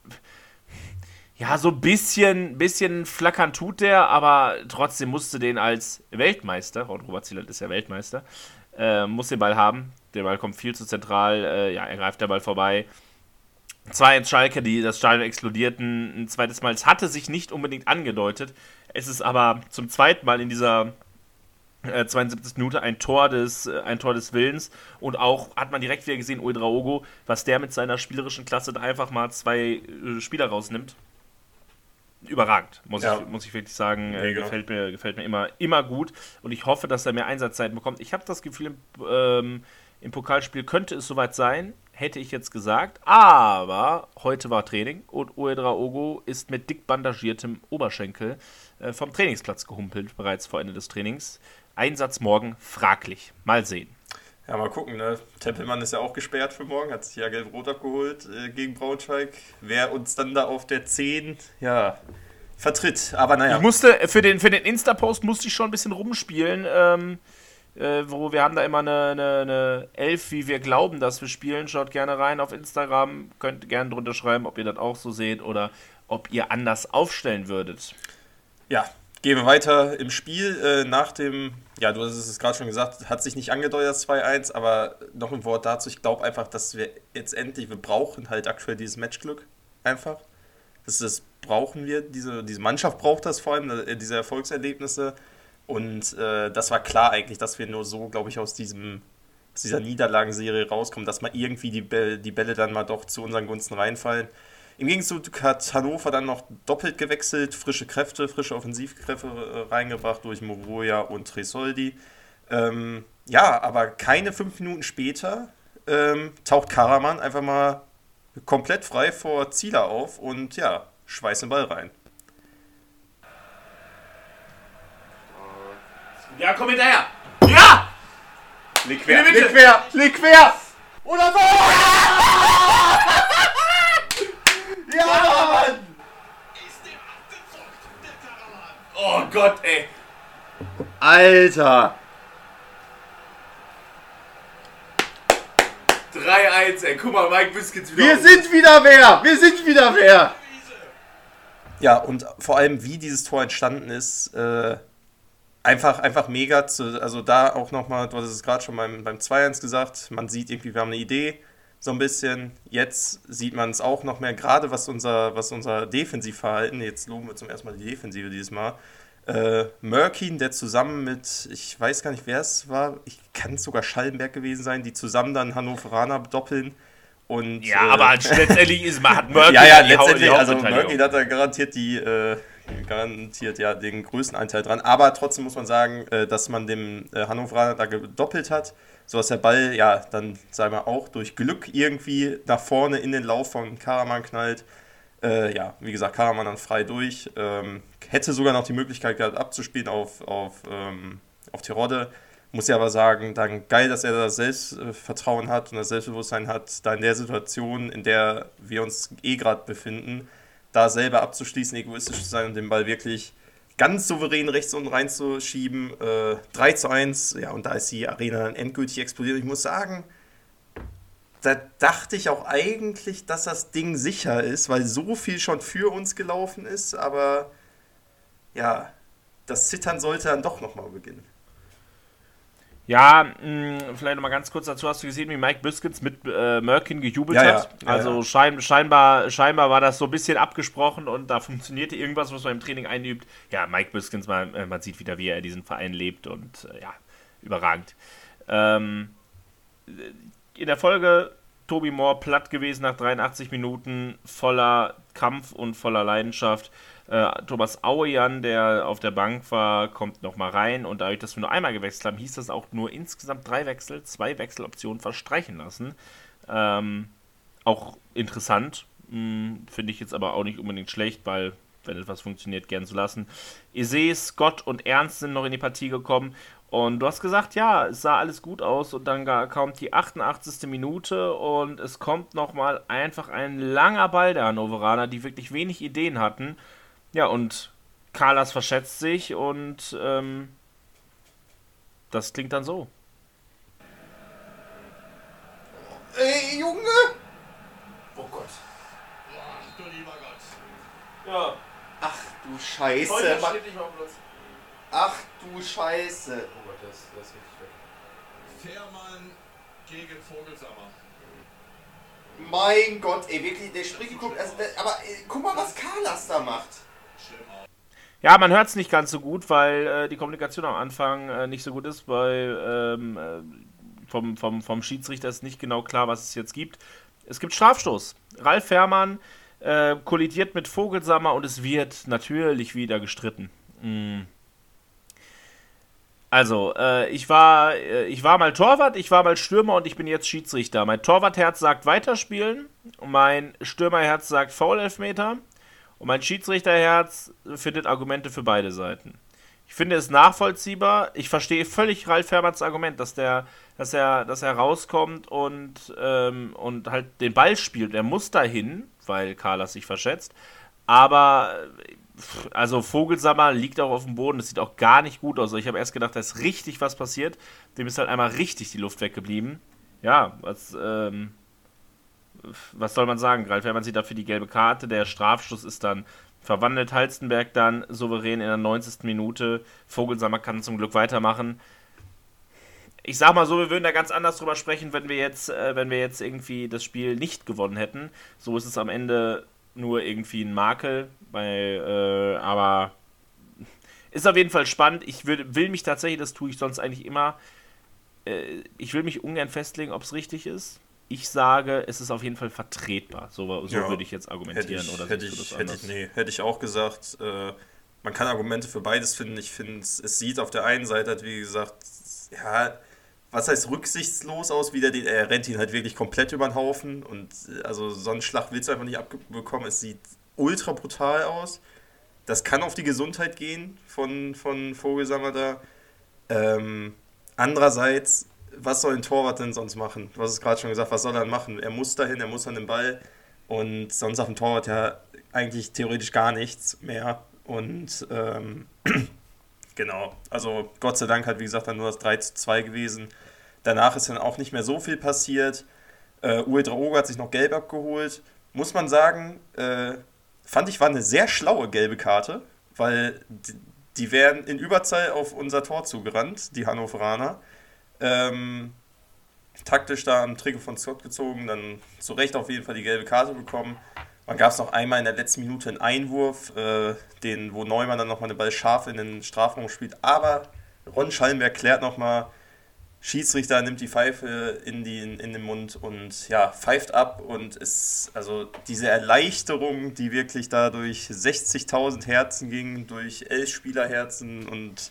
Ja, so ein bisschen, bisschen flackern tut der, aber trotzdem musste den als Weltmeister, Ron Robert Zieler ist ja Weltmeister, äh, muss den Ball haben. Der Ball kommt viel zu zentral, äh, ja, er greift der Ball vorbei. Zwei ins Schalke, die das Stadion explodierten, ein zweites Mal. Es hatte sich nicht unbedingt angedeutet. Es ist aber zum zweiten Mal in dieser äh, 72. Minute ein Tor des, äh, ein Tor des Willens. Und auch hat man direkt wieder gesehen, Uedraogo, was der mit seiner spielerischen Klasse da einfach mal zwei äh, Spieler rausnimmt. Überragend, muss, Ja. ich, muss ich wirklich sagen. Äh, Mega. gefällt mir, gefällt mir immer, immer gut. Und ich hoffe, dass er mehr Einsatzzeiten bekommt. Ich habe das Gefühl, im, ähm, im Pokalspiel könnte es soweit sein, hätte ich jetzt gesagt. Aber heute war Training und Uedraogo ist mit dick bandagiertem Oberschenkel äh, vom Trainingsplatz gehumpelt, bereits vor Ende des Trainings. Einsatz morgen fraglich. Mal sehen. Ja, mal gucken, ne? Tempelmann ist ja auch gesperrt für morgen, hat sich ja gelb-rot abgeholt äh, gegen Braunschweig. Wer uns dann da auf der 10, ja, vertritt. Aber naja. Ich musste, für den, für den Insta-Post musste ich schon ein bisschen rumspielen, ähm, äh, wo wir haben da immer eine, eine, eine Elf, wie wir glauben, dass wir spielen. Schaut gerne rein auf Instagram, könnt gerne drunter schreiben, ob ihr das auch so seht oder ob ihr anders aufstellen würdet. Ja, gehen wir weiter im Spiel. Äh, nach dem, ja, du hast es gerade schon gesagt, hat sich nicht angedeutet, das 2-1, aber noch ein Wort dazu. Ich glaube einfach, dass wir jetzt endlich, wir brauchen halt aktuell dieses Matchglück. Einfach. Das, das brauchen wir, diese, diese Mannschaft braucht das vor allem, äh, diese Erfolgserlebnisse. Und äh, das war klar eigentlich, dass wir nur so, glaube ich, aus diesem aus dieser Niederlagenserie rauskommen, dass mal irgendwie die Bälle, die Bälle dann mal doch zu unseren Gunsten reinfallen. Im Gegenzug hat Hannover dann noch doppelt gewechselt, frische Kräfte, frische Offensivkräfte äh, reingebracht durch Moroja und Tresoldi. Ähm, ja, aber keine fünf Minuten später ähm, taucht Karaman einfach mal komplett frei vor Zieler auf und ja, schweißt den Ball rein. Ja, komm hinterher! Ja! Leg quer, leg quer, leg quer! Oder so! Ja, Mann! Ist dem abgezockt, der Karaman. Oh Gott, ey! Alter! 3-1, ey. Guck mal, Mike Biscuits wieder. Wir auf. sind wieder wer! Wir sind wieder wer! Ja, und vor allem, wie dieses Tor entstanden ist, äh, einfach, einfach mega. Zu, also da auch nochmal, du hast es gerade schon beim, beim 2-1 gesagt, man sieht irgendwie, wir haben eine Idee, so ein bisschen. Jetzt sieht man es auch noch mehr, gerade was unser, was unser Defensivverhalten, jetzt loben wir zum ersten Mal die Defensive dieses Mal, äh, Mörkin, der zusammen mit, ich weiß gar nicht, wer es war, ich kann es sogar Schallenberg gewesen sein, die zusammen dann Hannoveraner doppeln. Und, Ja, äh, aber letztendlich ist, man hat Murphy ja, ja, letztendlich, also. Murphy hat da garantiert die, äh, garantiert ja den größten Anteil dran. Aber trotzdem muss man sagen, äh, dass man dem äh, Hannoveraner da gedoppelt hat, sodass der Ball ja dann, sagen wir auch, durch Glück irgendwie nach vorne in den Lauf von Karaman knallt. Äh, ja, wie gesagt, Karaman dann frei durch. Ähm, hätte sogar noch die Möglichkeit gehabt, abzuspielen auf, auf, ähm, auf Tirode. Muss ja aber sagen, dann geil, dass er das Selbstvertrauen hat und das Selbstbewusstsein hat, da in der Situation, in der wir uns eh gerade befinden, da selber abzuschließen, egoistisch zu sein und den Ball wirklich ganz souverän rechts unten reinzuschieben. Äh, 3 zu 1, ja, und da ist die Arena dann endgültig explodiert. Ich muss sagen, da dachte ich auch eigentlich, dass das Ding sicher ist, weil so viel schon für uns gelaufen ist, aber ja, das Zittern sollte dann doch nochmal beginnen. Ja, mh, vielleicht nochmal ganz kurz dazu. Hast du gesehen, wie Mike Biskins mit äh, Merkin gejubelt Ja, hat? Ja, also ja. Schein, scheinbar, scheinbar war das so ein bisschen abgesprochen und da funktionierte irgendwas, was man im Training einübt. Ja, Mike Biskins, man, äh, man sieht wieder, wie er diesen Verein lebt und äh, ja, überragend. Ähm, in der Folge Toby Moore platt gewesen nach 83 Minuten, voller Kampf und voller Leidenschaft. Äh, Thomas Auejan, der auf der Bank war, kommt nochmal rein und dadurch, dass wir nur einmal gewechselt haben, hieß das auch nur insgesamt drei Wechsel, zwei Wechseloptionen verstreichen lassen. Ähm, auch interessant, hm, finde ich jetzt aber auch nicht unbedingt schlecht, weil wenn etwas funktioniert, gern zu lassen. Ise, Scott und Ernst sind noch in die Partie gekommen und du hast gesagt, ja, es sah alles gut aus und dann kommt die 88. Minute und es kommt nochmal einfach ein langer Ball der Hannoveraner, die wirklich wenig Ideen hatten. Ja, und Carlas verschätzt sich und ähm, das klingt dann so. Ey, Junge! Oh Gott. Ach du lieber Gott. Ja, Ach du Scheiße. heute steht nicht mal Platz. Ach du Scheiße. Oh Gott, das, das ist richtig weg. Fährmann gegen Vogelsammer. Mein Gott, ey, wirklich, der Sprich guckt, also, aber ey, guck mal, was Carlas da macht. Ja, man hört es nicht ganz so gut, weil äh, die Kommunikation am Anfang äh, nicht so gut ist, weil ähm, äh, vom, vom, vom Schiedsrichter ist nicht genau klar, was es jetzt gibt. Es gibt Strafstoß. Ralf Fährmann äh, kollidiert mit Vogelsammer und es wird natürlich wieder gestritten. Mm. Also, äh, ich, war, äh, ich war mal Torwart, ich war mal Stürmer und ich bin jetzt Schiedsrichter. Mein Torwartherz sagt weiterspielen, mein Stürmerherz sagt Foul-Elfmeter und mein Schiedsrichterherz findet Argumente für beide Seiten. Ich finde es nachvollziehbar. Ich verstehe völlig Ralf Herberts Argument, dass der, dass er, dass er rauskommt und, ähm, und halt den Ball spielt. Er muss dahin, weil Carlas sich verschätzt. Aber äh, also Vogelsammer liegt auch auf dem Boden. Das sieht auch gar nicht gut aus. Ich habe erst gedacht, da ist richtig was passiert. Dem ist halt einmal richtig die Luft weggeblieben. Ja, was, ähm, was soll man sagen? Ralf Herrmann sieht dafür die gelbe Karte. Der Strafstoß ist dann verwandelt. Halstenberg dann souverän in der 90. Minute. Vogelsammer kann zum Glück weitermachen. Ich sag mal so, wir würden da ganz anders drüber sprechen, wenn wir jetzt, äh, wenn wir jetzt irgendwie das Spiel nicht gewonnen hätten. So ist es am Ende nur irgendwie ein Makel. Bei, äh, aber ist auf jeden Fall spannend. Ich will, will mich tatsächlich, das tue ich sonst eigentlich immer, äh, ich will mich ungern festlegen, ob es richtig ist. Ich sage, es ist auf jeden Fall vertretbar. So, so Ja, würde ich jetzt Hätte argumentieren. ich, oder hätte, ich, hätte, ich, nee, hätte ich auch gesagt. Äh, man kann Argumente für beides finden. Ich finde, es sieht auf der einen Seite halt, wie gesagt, ja, was heißt rücksichtslos aus, wie der, den- er rennt ihn halt wirklich komplett über den Haufen. Und äh, also so einen Schlag willst du einfach nicht abbekommen. Es sieht ultra brutal aus. Das kann auf die Gesundheit gehen von, von Vogelsammer da. Ähm, andererseits, was soll ein Torwart denn sonst machen? Du hast es gerade schon gesagt, was soll er machen? Er muss dahin, er muss an den Ball und sonst auf dem Torwart ja eigentlich theoretisch gar nichts mehr. Und ähm, genau, also Gott sei Dank hat wie gesagt dann nur das 3 zu 2 gewesen. Danach ist dann auch nicht mehr so viel passiert. Äh, Uwe Draogo hat sich noch gelb abgeholt. Muss man sagen, äh, fand ich war eine sehr schlaue gelbe Karte, weil die, die wären in Überzahl auf unser Tor zugerannt, die Hannoveraner. Ähm, taktisch da am Trikot von Scott gezogen, dann zu Recht auf jeden Fall die gelbe Karte bekommen. Dann gab es noch einmal in der letzten Minute einen Einwurf, äh, den, wo Neumann dann nochmal den Ball scharf in den Strafraum spielt. Aber Ron Schallenberg klärt nochmal, Schiedsrichter nimmt die Pfeife in, die, in den Mund und ja, pfeift ab und ist, also diese Erleichterung, die wirklich da durch 60.000 Herzen ging, durch elf Spielerherzen und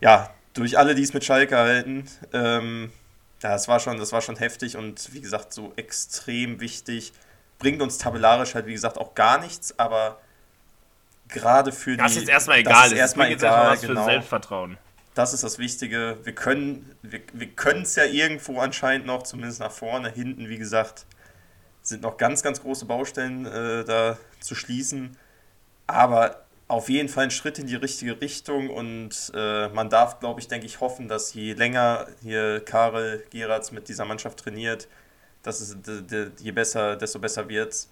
ja, durch alle, die es mit Schalke halten, ähm, ja, das war schon, das war schon heftig und wie gesagt, so extrem wichtig. bringt uns tabellarisch halt, wie gesagt, auch gar nichts, aber gerade für das die. Das ist erstmal egal. Das ist erstmal egal, was genau. für Selbstvertrauen. Das ist das Wichtige. Wir können wir, wir es ja irgendwo anscheinend noch, zumindest nach vorne. Hinten, wie gesagt, sind noch ganz, ganz große Baustellen äh, da zu schließen. Aber auf jeden Fall ein Schritt in die richtige Richtung und äh, man darf, glaube ich, denke ich, hoffen, dass je länger hier Karel Geratz mit dieser Mannschaft trainiert, dass es je besser, desto besser wird.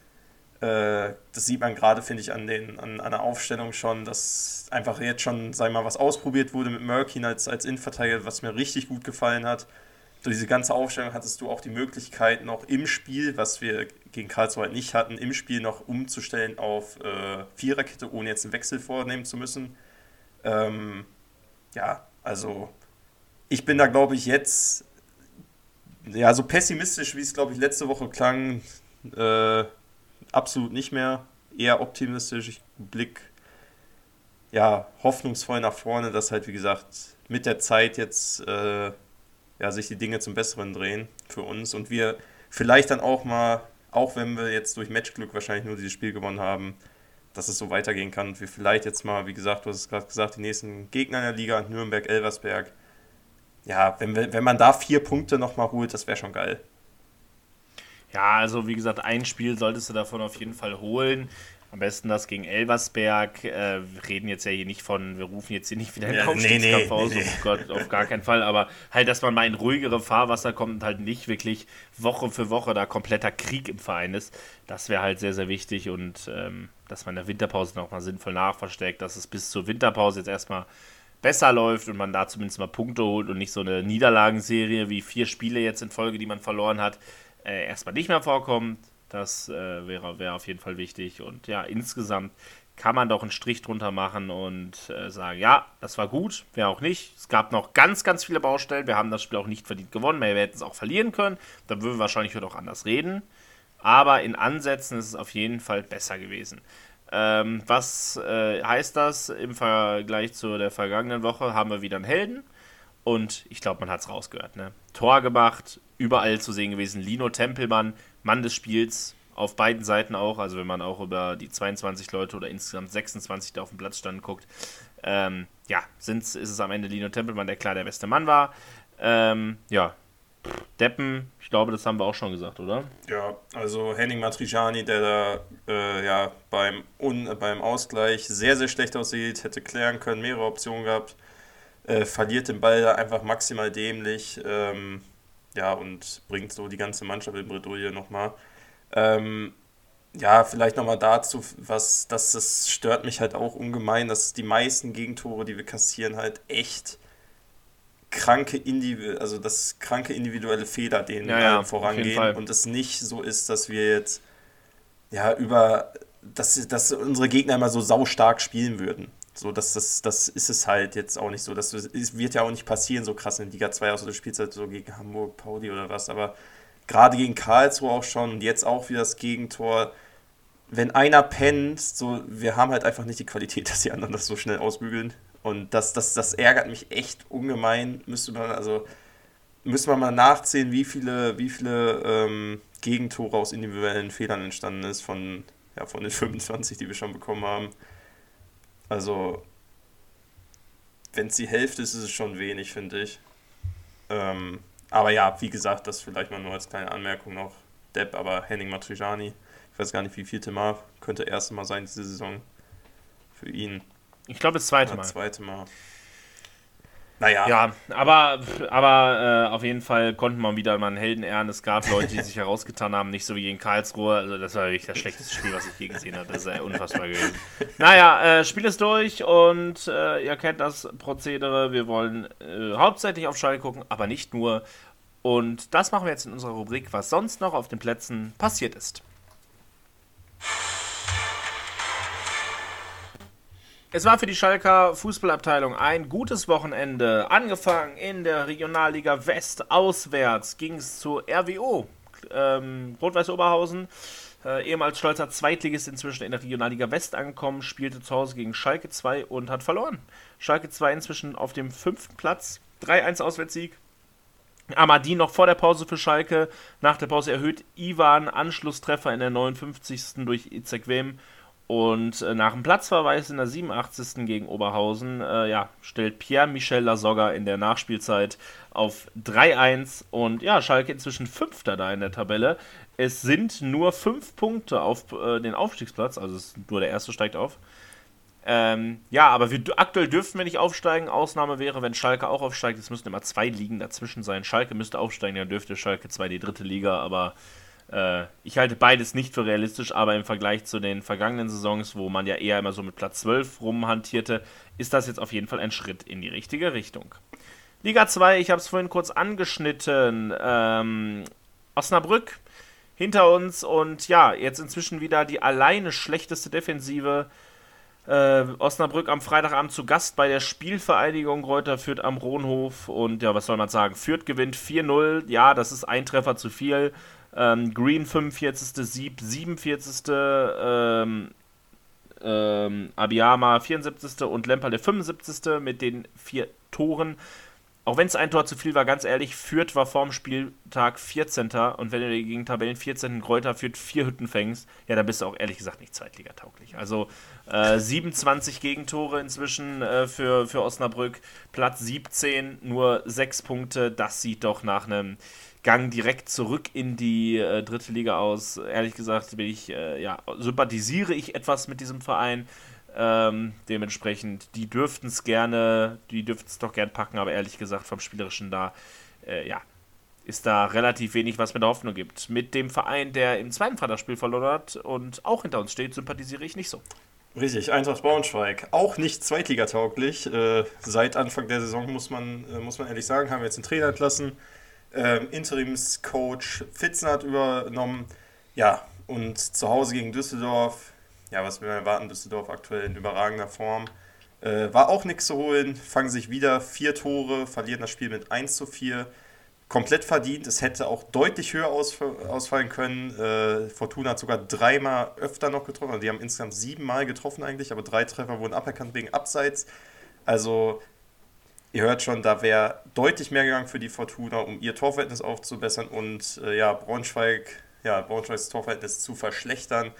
Äh, das sieht man gerade, finde ich, an, den, an, an der Aufstellung schon, dass einfach jetzt schon, sag mal, was ausprobiert wurde mit Merkin als, als Innenverteidiger, was mir richtig gut gefallen hat durch diese ganze Aufstellung hattest du auch die Möglichkeit, noch im Spiel, was wir gegen Karlsruhe nicht hatten, im Spiel noch umzustellen auf äh, Viererkette, ohne jetzt einen Wechsel vornehmen zu müssen. Ähm, ja, also ich bin da, glaube ich, jetzt ja so pessimistisch, wie es, glaube ich, letzte Woche klang, äh, absolut nicht mehr. Eher optimistisch. Ich blick ja hoffnungsvoll nach vorne, dass halt, wie gesagt, mit der Zeit jetzt äh, ja, sich die Dinge zum Besseren drehen für uns und wir vielleicht dann auch mal, auch wenn wir jetzt durch Matchglück wahrscheinlich nur dieses Spiel gewonnen haben, dass es so weitergehen kann und wir vielleicht jetzt mal, wie gesagt, du hast es gerade gesagt, die nächsten Gegner in der Liga, Nürnberg, Elversberg, ja, wenn, wenn man da vier Punkte nochmal holt, das wäre schon geil. Ja, also wie gesagt, ein Spiel solltest du davon auf jeden Fall holen. Am besten das gegen Elversberg. Äh, wir reden jetzt ja hier nicht von, wir rufen jetzt hier nicht wieder einen ja, Aufstiegskampf nee, nee, aus, nee. oh Gott, auf gar keinen Fall. Aber halt, dass man mal in ruhigere Fahrwasser kommt und halt nicht wirklich Woche für Woche da kompletter Krieg im Verein ist. Das wäre halt sehr, sehr wichtig und ähm, dass man in der Winterpause nochmal sinnvoll nachversteckt, dass es bis zur Winterpause jetzt erstmal besser läuft und man da zumindest mal Punkte holt und nicht so eine Niederlagenserie wie vier Spiele jetzt in Folge, die man verloren hat, äh, erstmal nicht mehr vorkommt das äh, wäre, wäre auf jeden Fall wichtig. Und ja, insgesamt kann man doch einen Strich drunter machen und äh, sagen, ja, das war gut, wer auch nicht. Es gab noch ganz, ganz viele Baustellen. Wir haben das Spiel auch nicht verdient gewonnen, wir hätten es auch verlieren können. Dann würden wir wahrscheinlich heute auch anders reden. Aber in Ansätzen ist es auf jeden Fall besser gewesen. Ähm, was äh, heißt das im Vergleich zu der vergangenen Woche? Haben wir wieder einen Helden. Und ich glaube, man hat es rausgehört. Ne? Tor gemacht, überall zu sehen gewesen. Lino Tempelmann Mann des Spiels auf beiden Seiten auch. Also wenn man auch über die 22 Leute oder insgesamt 26, die auf dem Platz standen, guckt. Ähm, ja, sind's, ist es am Ende Lino Tempelmann, der klar der beste Mann war. Ähm, ja, Deppen, ich glaube, das haben wir auch schon gesagt, oder? Ja, also Henning Matriciani, der da äh, ja, beim, Un beim Ausgleich sehr, sehr schlecht aussieht, hätte klären können, mehrere Optionen gehabt, äh, verliert den Ball da einfach maximal dämlich. Ähm, ja, und bringt so die ganze Mannschaft in Bredouille nochmal. Ähm, ja, vielleicht nochmal dazu, was, das, das stört mich halt auch ungemein, dass die meisten Gegentore, die wir kassieren, halt echt kranke Individu also das kranke individuelle Fehler denen ja, ja, vorangehen und es nicht so ist, dass wir jetzt ja über dass, dass unsere Gegner immer so saustark spielen würden. So, dass das, das ist es halt jetzt auch nicht so. Das wird ja auch nicht passieren, so krass in Liga 2, außer du spielst halt so gegen Hamburg, Pauli oder was. Aber gerade gegen Karlsruhe auch schon und jetzt auch wieder das Gegentor. Wenn einer pennt, so, wir haben halt einfach nicht die Qualität, dass die anderen das so schnell ausbügeln. Und das, das, das ärgert mich echt ungemein. Müsste man, also, müsste man mal nachzählen, wie viele, wie viele ähm, Gegentore aus individuellen Fehlern entstanden ist von, ja, von den 25, die wir schon bekommen haben. Also, wenn es die Hälfte ist, ist es schon wenig, finde ich. Ähm, aber ja, wie gesagt, das vielleicht mal nur als kleine Anmerkung noch. Depp, aber Henning Matrijani, ich weiß gar nicht, wie vierte Mal, könnte erste Mal sein diese Saison für ihn. Ich glaube, das zweite Mal. Das zweite Mal. Naja. Ja, aber, aber äh, auf jeden Fall konnten wir wieder mal einen Helden ehren. Es gab Leute, die sich herausgetan haben, nicht so wie gegen Karlsruhe. Also das war wirklich das schlechteste Spiel, was ich je gesehen habe. Das ist ja unfassbar gewesen. Naja, äh, Spiel ist durch und äh, ihr kennt das Prozedere. Wir wollen äh, hauptsächlich auf Schalke gucken, aber nicht nur. Und das machen wir jetzt in unserer Rubrik, was sonst noch auf den Plätzen passiert ist. Es war für die Schalker Fußballabteilung ein gutes Wochenende. Angefangen in der Regionalliga West auswärts ging es zu RWO, ähm, Rot-Weiß Oberhausen. Äh, ehemals stolzer Zweitligist inzwischen in der Regionalliga West angekommen, spielte zu Hause gegen Schalke 2 und hat verloren. Schalke 2 inzwischen auf dem fünften Platz, 3-1 Auswärtssieg. Amadi noch vor der Pause für Schalke. Nach der Pause erhöht Ivan Anschlusstreffer in der 59. durch Izekwem. Und äh, nach dem Platzverweis in der 87. gegen Oberhausen äh, ja, stellt Pierre-Michel Lasogga in der Nachspielzeit auf 3-1. Und ja, Schalke inzwischen Fünfter da in der Tabelle. Es sind nur fünf Punkte auf äh, den Aufstiegsplatz, also nur der erste steigt auf. Ähm, ja, aber wir, aktuell dürften wir nicht aufsteigen. Ausnahme wäre, wenn Schalke auch aufsteigt. Es müssten immer zwei Ligen dazwischen sein. Schalke müsste aufsteigen, dann dürfte Schalke 2 die dritte Liga. Aber ich halte beides nicht für realistisch. Aber im Vergleich zu den vergangenen Saisons, wo man ja eher immer so mit Platz 12 rumhantierte, ist das jetzt auf jeden Fall ein Schritt in die richtige Richtung. Liga 2, ich habe es vorhin kurz angeschnitten. Ähm, Osnabrück hinter uns und ja, jetzt inzwischen wieder die alleine schlechteste Defensive äh, Osnabrück am Freitagabend zu Gast bei der Spielvereinigung Reuter führt am Rohnhof und ja, was soll man sagen? Führt gewinnt 4-0. Ja, das ist ein Treffer zu viel. Ähm, Green 45. Sieb 47. Ähm, ähm, Abiyama 74. und Lemper der 75. mit den vier Toren auch wenn es ein Tor zu viel war, ganz ehrlich, Fürth war vorm Spieltag 14. Und wenn du gegen Tabellen 14. Kräuter führt vier Hütten fängst, ja, dann bist du auch ehrlich gesagt nicht zweitligatauglich. Also äh, 27 Gegentore inzwischen äh, für, für Osnabrück, Platz 17, nur 6 Punkte. Das sieht doch nach einem Gang direkt zurück in die äh, dritte Liga aus. Ehrlich gesagt bin ich, äh, ja, sympathisiere ich etwas mit diesem Verein. Ähm, dementsprechend, die dürften es gerne, die dürften es doch gern packen, aber ehrlich gesagt, vom Spielerischen da, äh, ja, ist da relativ wenig, was mir da Hoffnung gibt. Mit dem Verein, der im zweiten Freitagsspiel verloren hat und auch hinter uns steht, sympathisiere ich nicht so. Richtig, Eintracht Braunschweig. Auch nicht zweitligatauglich. Äh, seit Anfang der Saison muss man, äh, muss man ehrlich sagen, haben wir jetzt einen Trainer entlassen. Ähm, Interimscoach Fitzen hat übernommen. Ja, und zu Hause gegen Düsseldorf ja, was wir erwarten, Düsseldorf aktuell in überragender Form. Äh, war auch nichts zu holen, fangen sich wieder vier Tore, verlieren das Spiel mit 1 zu 4. Komplett verdient. Es hätte auch deutlich höher ausfallen können. Äh, Fortuna hat sogar dreimal öfter noch getroffen. Also die haben insgesamt siebenmal getroffen eigentlich, aber drei Treffer wurden aberkannt wegen Abseits. Also ihr hört schon, da wäre deutlich mehr gegangen für die Fortuna, um ihr Torverhältnis aufzubessern und äh, ja, Braunschweig, ja, Braunschweigs Torverhältnis zu verschlechtern.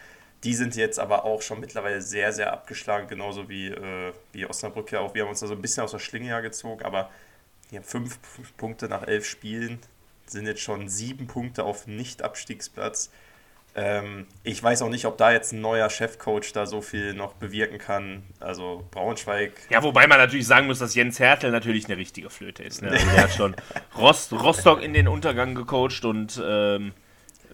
Die sind jetzt aber auch schon mittlerweile sehr, sehr abgeschlagen, genauso wie, äh, wie Osnabrück ja auch. Wir haben uns da so ein bisschen aus der Schlinge ja gezogen, aber die haben fünf Punkte nach elf Spielen, sind jetzt schon sieben Punkte auf Nicht-Abstiegsplatz. Ähm, ich weiß auch nicht, ob da jetzt ein neuer Chefcoach da so viel noch bewirken kann. Also Braunschweig. Ja, wobei man natürlich sagen muss, dass Jens Hertel natürlich eine richtige Flöte ist. Ne? Also der hat schon Rost, Rostock in den Untergang gecoacht und ähm,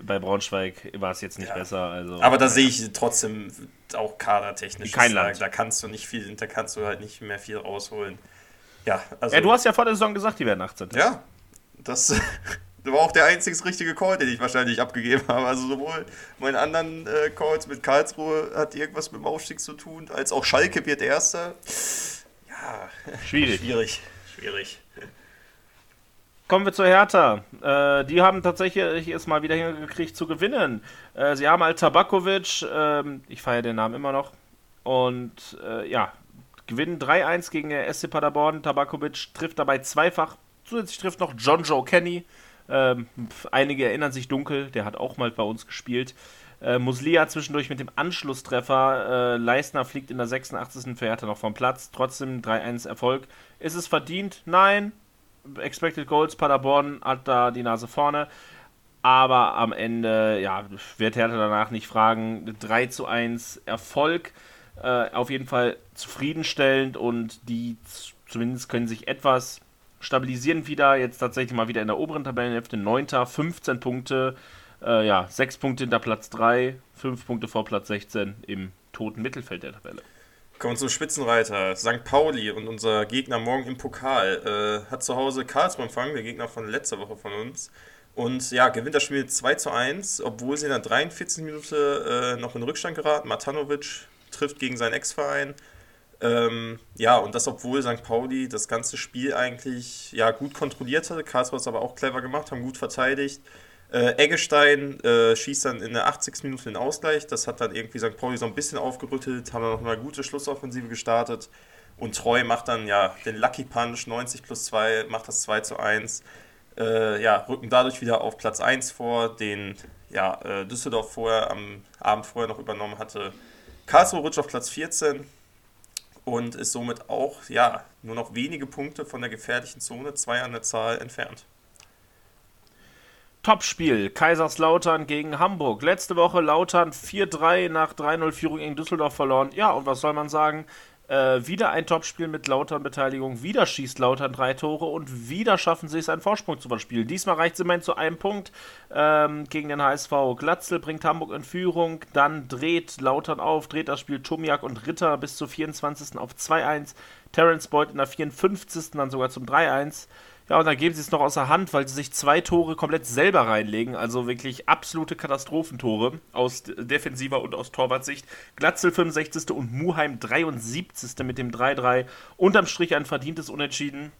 bei Braunschweig war es jetzt nicht ja. besser. Also, Aber da sehe ich trotzdem auch kadertechnisch. Kein Land. Da kannst du nicht viel, da kannst du halt nicht mehr viel rausholen. Ja, also. Ja, du hast ja vor der Saison gesagt, die werden 18. Ja, das war auch der einzige richtige Call, den ich wahrscheinlich abgegeben habe. Also sowohl meinen anderen äh, Calls mit Karlsruhe hat irgendwas mit dem Aufstieg zu tun, als auch Schalke wird Erster. Ja, schwierig. Schwierig, schwierig. Kommen wir zur Hertha. Äh, die haben tatsächlich es mal wieder hingekriegt zu gewinnen. Äh, sie haben halt Tabakovic, äh, ich feiere den Namen immer noch, und äh, ja, gewinnen 3-1 gegen der SC Paderborn. Tabakovic trifft dabei zweifach. Zusätzlich trifft noch John Joe Kenny. Ähm, einige erinnern sich dunkel, der hat auch mal bei uns gespielt. Äh, Muslia zwischendurch mit dem Anschlusstreffer. Äh, Leistner fliegt in der 86. für Hertha noch vom Platz. Trotzdem 3-1 Erfolg. Ist es verdient? Nein. Expected Goals, Paderborn hat da die Nase vorne. Aber am Ende, ja, wird Hertha danach nicht fragen. 3 zu 1 Erfolg. Äh, auf jeden Fall zufriedenstellend und die zumindest können sich etwas stabilisieren wieder. Jetzt tatsächlich mal wieder in der oberen Tabellenhälfte. 9. 15 Punkte. Äh, ja, 6 Punkte hinter Platz 3, 5 Punkte vor Platz 16 im toten Mittelfeld der Tabelle. Kommen wir zum Spitzenreiter. St. Pauli und unser Gegner morgen im Pokal. Äh, hat zu Hause Karlsruhe empfangen, der Gegner von letzter Woche von uns. Und ja, gewinnt das Spiel 2 zu 1, obwohl sie in der 43. Minute äh, noch in Rückstand geraten. Matanovic trifft gegen seinen Ex-Verein. Ähm, ja, und das, obwohl St. Pauli das ganze Spiel eigentlich ja, gut kontrolliert hatte. Karlsruhe hat es aber auch clever gemacht, haben gut verteidigt. Äh, Eggestein äh, schießt dann in der 80. Minute den Ausgleich. Das hat dann irgendwie St. Pauli so ein bisschen aufgerüttelt, haben dann noch eine gute Schlussoffensive gestartet. Und Treu macht dann ja den Lucky Punch, 90 plus 2, macht das 2 zu 1. Äh, ja, rücken dadurch wieder auf Platz 1 vor, den ja, äh, Düsseldorf vorher am Abend vorher noch übernommen hatte. Karlsruhe rutscht auf Platz 14 und ist somit auch ja, nur noch wenige Punkte von der gefährlichen Zone, zwei an der Zahl entfernt. Topspiel, Kaiserslautern gegen Hamburg. Letzte Woche Lautern 4-3 nach 3-0-Führung gegen Düsseldorf verloren. Ja, und was soll man sagen? Äh, wieder ein Topspiel mit Lautern-Beteiligung. Wieder schießt Lautern drei Tore und wieder schaffen sie es, einen Vorsprung zu verspielen. Diesmal reicht es immerhin zu einem Punkt ähm, gegen den HSV. Glatzel bringt Hamburg in Führung. Dann dreht Lautern auf, dreht das Spiel Tomiak und Ritter bis zur 24. auf 2-1. Terence Boyd in der 54. dann sogar zum 3-1. Ja, und dann geben sie es noch außer Hand, weil sie sich zwei Tore komplett selber reinlegen. Also wirklich absolute Katastrophentore aus defensiver und aus Torwartsicht. Glatzel 65. und Muheim 73. mit dem 3-3. Unterm Strich ein verdientes Unentschieden.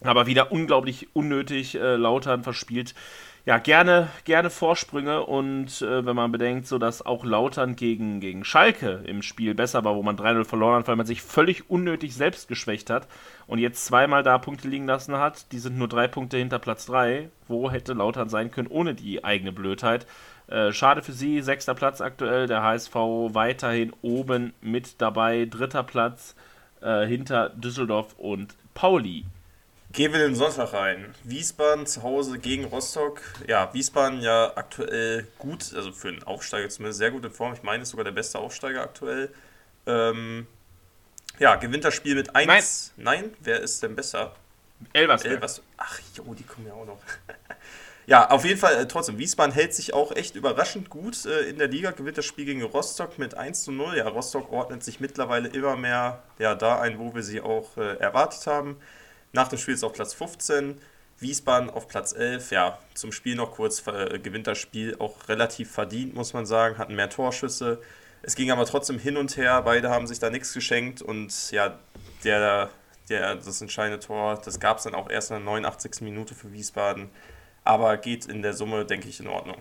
Aber wieder unglaublich unnötig äh, Lautern verspielt ja, gerne, gerne Vorsprünge und äh, wenn man bedenkt, so dass auch Lautern gegen, gegen Schalke im Spiel besser war, wo man 3-0 verloren hat, weil man sich völlig unnötig selbst geschwächt hat und jetzt zweimal da Punkte liegen lassen hat, die sind nur drei Punkte hinter Platz 3. Wo hätte Lautern sein können ohne die eigene Blödheit? Äh, schade für sie, sechster Platz aktuell, der HSV weiterhin oben mit dabei, dritter Platz äh, hinter Düsseldorf und Pauli. Gehen wir den Sonntag rein. Wiesbaden zu Hause gegen Rostock. Ja, Wiesbaden ja aktuell gut, also für einen Aufsteiger zumindest sehr gut in Form. Ich meine, ist sogar der beste Aufsteiger aktuell. Ähm, ja, gewinnt das Spiel mit 1. Nein. Nein, wer ist denn besser? Elversberg. Elvers Ach jo, die kommen ja auch noch. ja, auf jeden Fall äh, trotzdem. Wiesbaden hält sich auch echt überraschend gut äh, in der Liga, gewinnt das Spiel gegen Rostock mit 1 zu 0. Ja, Rostock ordnet sich mittlerweile immer mehr ja, da ein, wo wir sie auch äh, erwartet haben. Nach dem Spiel ist auf Platz 15, Wiesbaden auf Platz 11. Ja, zum Spiel noch kurz, äh, gewinnt das Spiel auch relativ verdient, muss man sagen, hatten mehr Torschüsse. Es ging aber trotzdem hin und her, beide haben sich da nichts geschenkt und ja, der, der, das entscheidende Tor, das gab es dann auch erst in der 89. Minute für Wiesbaden, aber geht in der Summe, denke ich, in Ordnung.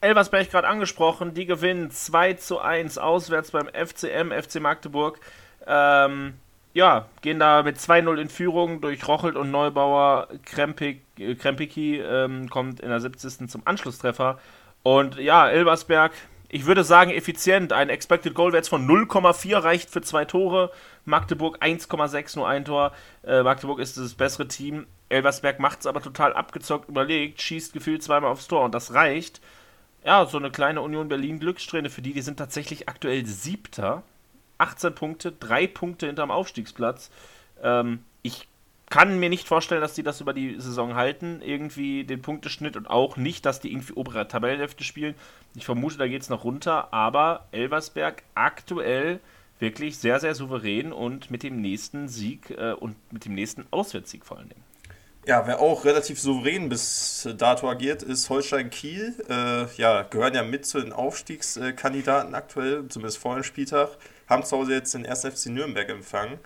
Elversberg gerade angesprochen, die gewinnen 2 zu 1 auswärts beim FCM, FC Magdeburg. Ähm, ja, gehen da mit 2-0 in Führung durch Rochelt und Neubauer. Krempik, äh, Krempiki ähm, kommt in der 70. zum Anschlusstreffer. Und ja, Elversberg, ich würde sagen effizient. Ein Expected Goal Wert von 0,4 reicht für zwei Tore. Magdeburg 1,6 nur ein Tor. Äh, Magdeburg ist das bessere Team. Elversberg macht es aber total abgezockt, überlegt, schießt gefühlt zweimal aufs Tor und das reicht. Ja, so eine kleine Union Berlin Glückssträhne für die, die sind tatsächlich aktuell Siebter 18 Punkte, drei Punkte hinterm Aufstiegsplatz. Ähm, ich kann mir nicht vorstellen, dass die das über die Saison halten, irgendwie den Punkteschnitt und auch nicht, dass die irgendwie obere Tabellenhälfte spielen. Ich vermute, da geht es noch runter, aber Elversberg aktuell wirklich sehr, sehr souverän und mit dem nächsten Sieg äh, und mit dem nächsten Auswärtssieg vor allen Dingen. Ja, wer auch relativ souverän bis dato agiert, ist Holstein Kiel. Äh, ja, gehören ja mit zu den Aufstiegskandidaten aktuell, zumindest vor dem Spieltag haben zu Hause jetzt den 1. FC Nürnberg empfangen.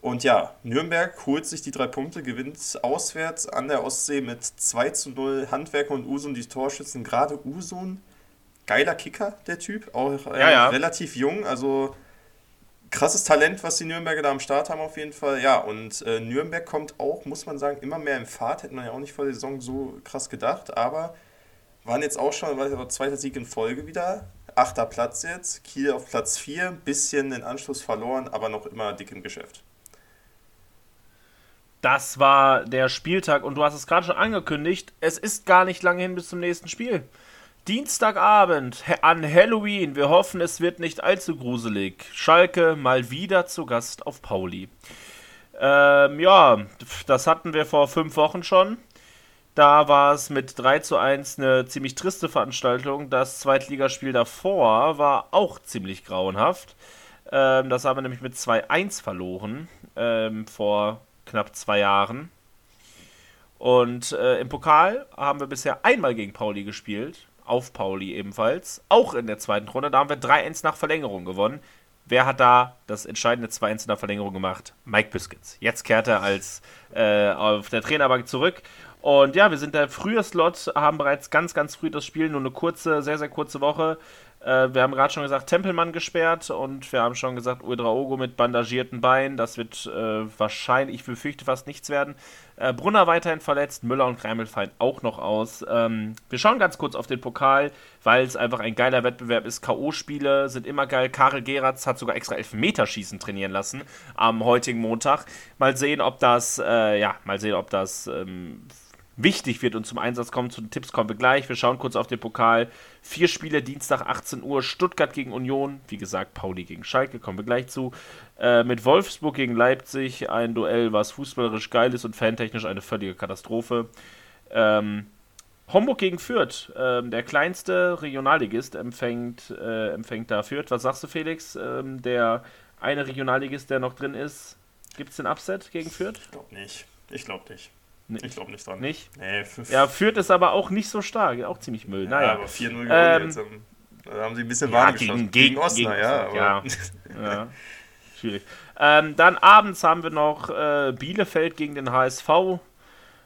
Und ja, Nürnberg holt sich die drei Punkte, gewinnt auswärts an der Ostsee mit 2 zu 0. Handwerker und Usun die Torschützen. Gerade Usun, geiler Kicker, der Typ, auch äh, ja, ja. relativ jung. Also krasses Talent, was die Nürnberger da am Start haben auf jeden Fall. Ja, und äh, Nürnberg kommt auch, muss man sagen, immer mehr in Fahrt. Hätte man ja auch nicht vor der Saison so krass gedacht. Aber waren jetzt auch schon, war zweiter Sieg in Folge wieder. Achter Platz jetzt, Kiel auf Platz 4, bisschen den Anschluss verloren, aber noch immer dick im Geschäft. Das war der Spieltag und du hast es gerade schon angekündigt, es ist gar nicht lange hin bis zum nächsten Spiel. Dienstagabend an Halloween. Wir hoffen, es wird nicht allzu gruselig. Schalke mal wieder zu Gast auf Pauli. Ähm, ja, das hatten wir vor fünf Wochen schon. Da war es mit 3 zu 1 eine ziemlich triste Veranstaltung. Das Zweitligaspiel davor war auch ziemlich grauenhaft. Ähm, das haben wir nämlich mit 2-1 verloren ähm, vor knapp zwei Jahren. Und äh, im Pokal haben wir bisher einmal gegen Pauli gespielt. Auf Pauli ebenfalls. Auch in der zweiten Runde. Da haben wir 3-1 nach Verlängerung gewonnen. Wer hat da das entscheidende 2-1 in der Verlängerung gemacht? Mike Biskins. Jetzt kehrt er als äh, auf der Trainerbank zurück Und ja, wir sind der frühe Slot, haben bereits ganz, ganz früh das Spiel, nur eine kurze, sehr, sehr kurze Woche. Äh, wir haben gerade schon gesagt, Tempelmann gesperrt und wir haben schon gesagt, Uedraogo mit bandagierten Beinen. Das wird äh, wahrscheinlich, ich befürchte, fast nichts werden. Äh, Brunner weiterhin verletzt, Müller und Kreimel fallen auch noch aus. Ähm, wir schauen ganz kurz auf den Pokal, weil es einfach ein geiler Wettbewerb ist. K.O.-Spiele sind immer geil. Karel Geratz hat sogar extra Elfmeterschießen trainieren lassen am heutigen Montag. Mal sehen, ob das, äh, ja, mal sehen, ob das ähm, wichtig wird und zum Einsatz kommt. Zu den Tipps kommen wir gleich. Wir schauen kurz auf den Pokal. Vier Spiele, Dienstag 18 Uhr. Stuttgart gegen Union. Wie gesagt, Pauli gegen Schalke, kommen wir gleich zu. Äh, mit Wolfsburg gegen Leipzig. Ein Duell, was fußballerisch geil ist und fantechnisch eine völlige Katastrophe. Ähm, Homburg gegen Fürth. Ähm, der kleinste Regionalligist empfängt, äh, empfängt da Fürth. Was sagst du, Felix? Ähm, der eine Regionalligist, der noch drin ist. Gibt es den Upset gegen Fürth? Ich glaube nicht. Ich glaube nicht. Nee. Ich glaube nicht dran. Nicht? Nee, Ja, Fürth ist aber auch nicht so stark. Auch ziemlich Müll. ja, naja. aber 4-0 gewonnen Ähm, jetzt. ähm, Da haben sie ein bisschen Ja, warm gegen, geschossen. gegen, Osnabrück, ja. Ja. ja. Schwierig. Ähm, dann abends haben wir noch äh, Bielefeld gegen den HSV.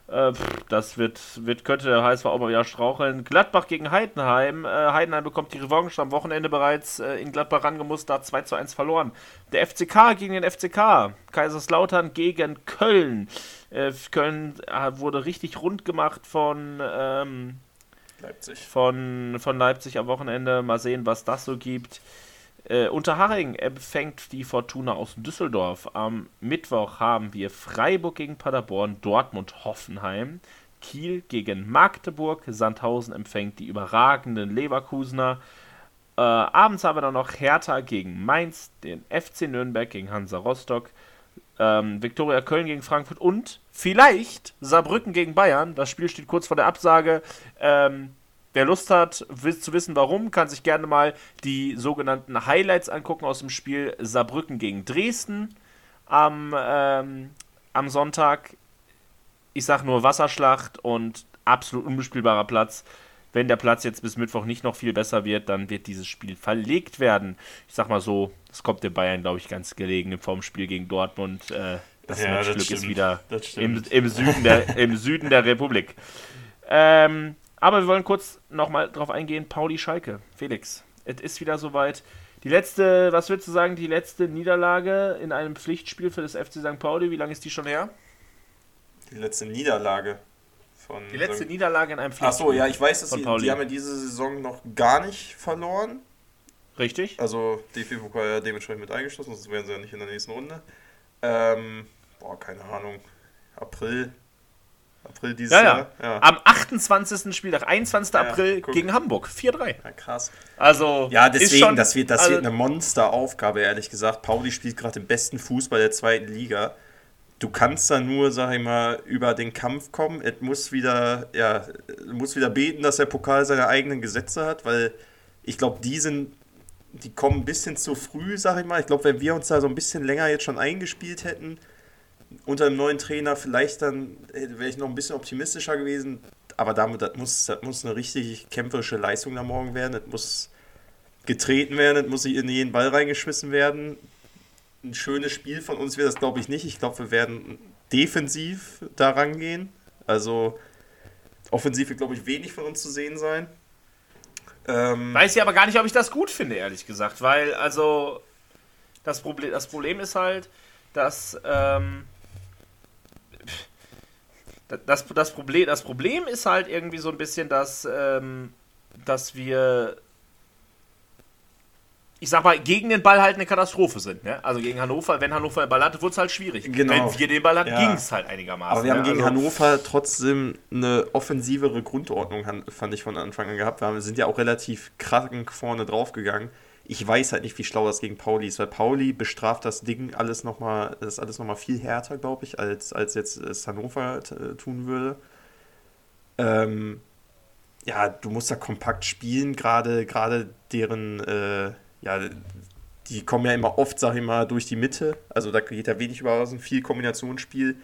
Äh, pff, das wird, wird, könnte der HSV auch mal wieder straucheln. Gladbach gegen Heidenheim. Äh, Heidenheim bekommt die Revanche am Wochenende bereits äh, in Gladbach rangemusst, da 2 zu 1 verloren. Der FCK gegen den FCK. Kaiserslautern gegen Köln. Äh, Köln äh, wurde richtig rund gemacht von, ähm, Leipzig. von, von Leipzig am Wochenende. Mal sehen, was das so gibt. Äh, Unterhaching empfängt die Fortuna aus Düsseldorf. Am Mittwoch haben wir Freiburg gegen Paderborn, Dortmund, Hoffenheim, Kiel gegen Magdeburg, Sandhausen empfängt die überragenden Leverkusener. Äh, abends haben wir dann noch Hertha gegen Mainz, den FC Nürnberg gegen Hansa Rostock, ähm, Viktoria Köln gegen Frankfurt und vielleicht Saarbrücken gegen Bayern. Das Spiel steht kurz vor der Absage. Ähm, wer Lust hat, zu wissen warum, kann sich gerne mal die sogenannten Highlights angucken aus dem Spiel Saarbrücken gegen Dresden am, ähm, am Sonntag. Ich sag nur Wasserschlacht und absolut unbespielbarer Platz. Wenn der Platz jetzt bis Mittwoch nicht noch viel besser wird, dann wird dieses Spiel verlegt werden. Ich sag mal so, es kommt den Bayern, glaube ich, ganz gelegen vorm Spiel gegen Dortmund. Äh, das Ja, Matchglück ist wieder im, im, Süden der, im Süden der Republik. Ähm, aber wir wollen kurz nochmal drauf eingehen, Pauli Schalke. Felix, es ist wieder soweit. Die letzte, was würdest du sagen, die letzte Niederlage in einem Pflichtspiel für das FC St. Pauli, wie lange ist die schon her? Die letzte Niederlage von. Die letzte Niederlage in einem Pflichtspiel. Achso, ja, ich weiß, dass Pauli. die haben ja diese Saison noch gar nicht verloren. Richtig? Also DFB-Pokal ja dementsprechend mit eingeschlossen, sonst wären sie ja nicht in der nächsten Runde. Ähm, boah, keine Ahnung. April. April dieses Ja, ja. Jahr. Ja. Am 28. Spieltag, 21. Ja, April guck. gegen Hamburg. 4-3. ja, krass. Also. Ja, deswegen, schon- das, wird, das also, wird eine Monsteraufgabe, ehrlich gesagt. Pauli spielt gerade den besten Fußball der zweiten Liga. Du kannst da nur, sag ich mal, über den Kampf kommen. Es muss wieder, ja, du musst wieder beten, dass der Pokal seine eigenen Gesetze hat, weil ich glaube, die sind, die kommen ein bisschen zu früh, sag ich mal. Ich glaube, wenn wir uns da so ein bisschen länger jetzt schon eingespielt hätten, unter dem neuen Trainer, vielleicht dann äh, wäre ich noch ein bisschen optimistischer gewesen. Aber damit, das muss, das muss eine richtig kämpferische Leistung da morgen werden. Das muss getreten werden, das muss in jeden Ball reingeschmissen werden. Ein schönes Spiel von uns wird das, glaube ich, nicht. Ich glaube, wir werden defensiv da rangehen. Also offensiv wird, glaube ich, wenig von uns zu sehen sein. Ähm, Weiß ich aber gar nicht, ob ich das gut finde, ehrlich gesagt, weil, also, das Problem, das Problem ist halt, dass, ähm, das, das, Problem, das Problem ist halt irgendwie so ein bisschen, dass, ähm, dass wir, ich sag mal, gegen den Ball halt eine Katastrophe sind. Ne? Also gegen Hannover, wenn Hannover den Ball hatte, wurde es halt schwierig. Genau. Wenn wir den Ball hatten, Ja. ging es halt einigermaßen. Aber wir haben ne? gegen also, Hannover trotzdem eine offensivere Grundordnung, fand ich von Anfang an gehabt. Wir sind ja auch relativ krank vorne drauf gegangen. Ich weiß halt nicht, wie schlau das gegen Pauli ist, weil Pauli bestraft das Ding alles nochmal, das ist alles nochmal viel härter, glaube ich, als, als jetzt es Hannover äh, tun würde. Ähm, ja, du musst da kompakt spielen, gerade gerade deren, äh, ja, die kommen ja immer oft, sag ich mal, durch die Mitte. Also da geht ja wenig über außen, viel Kombinationsspiel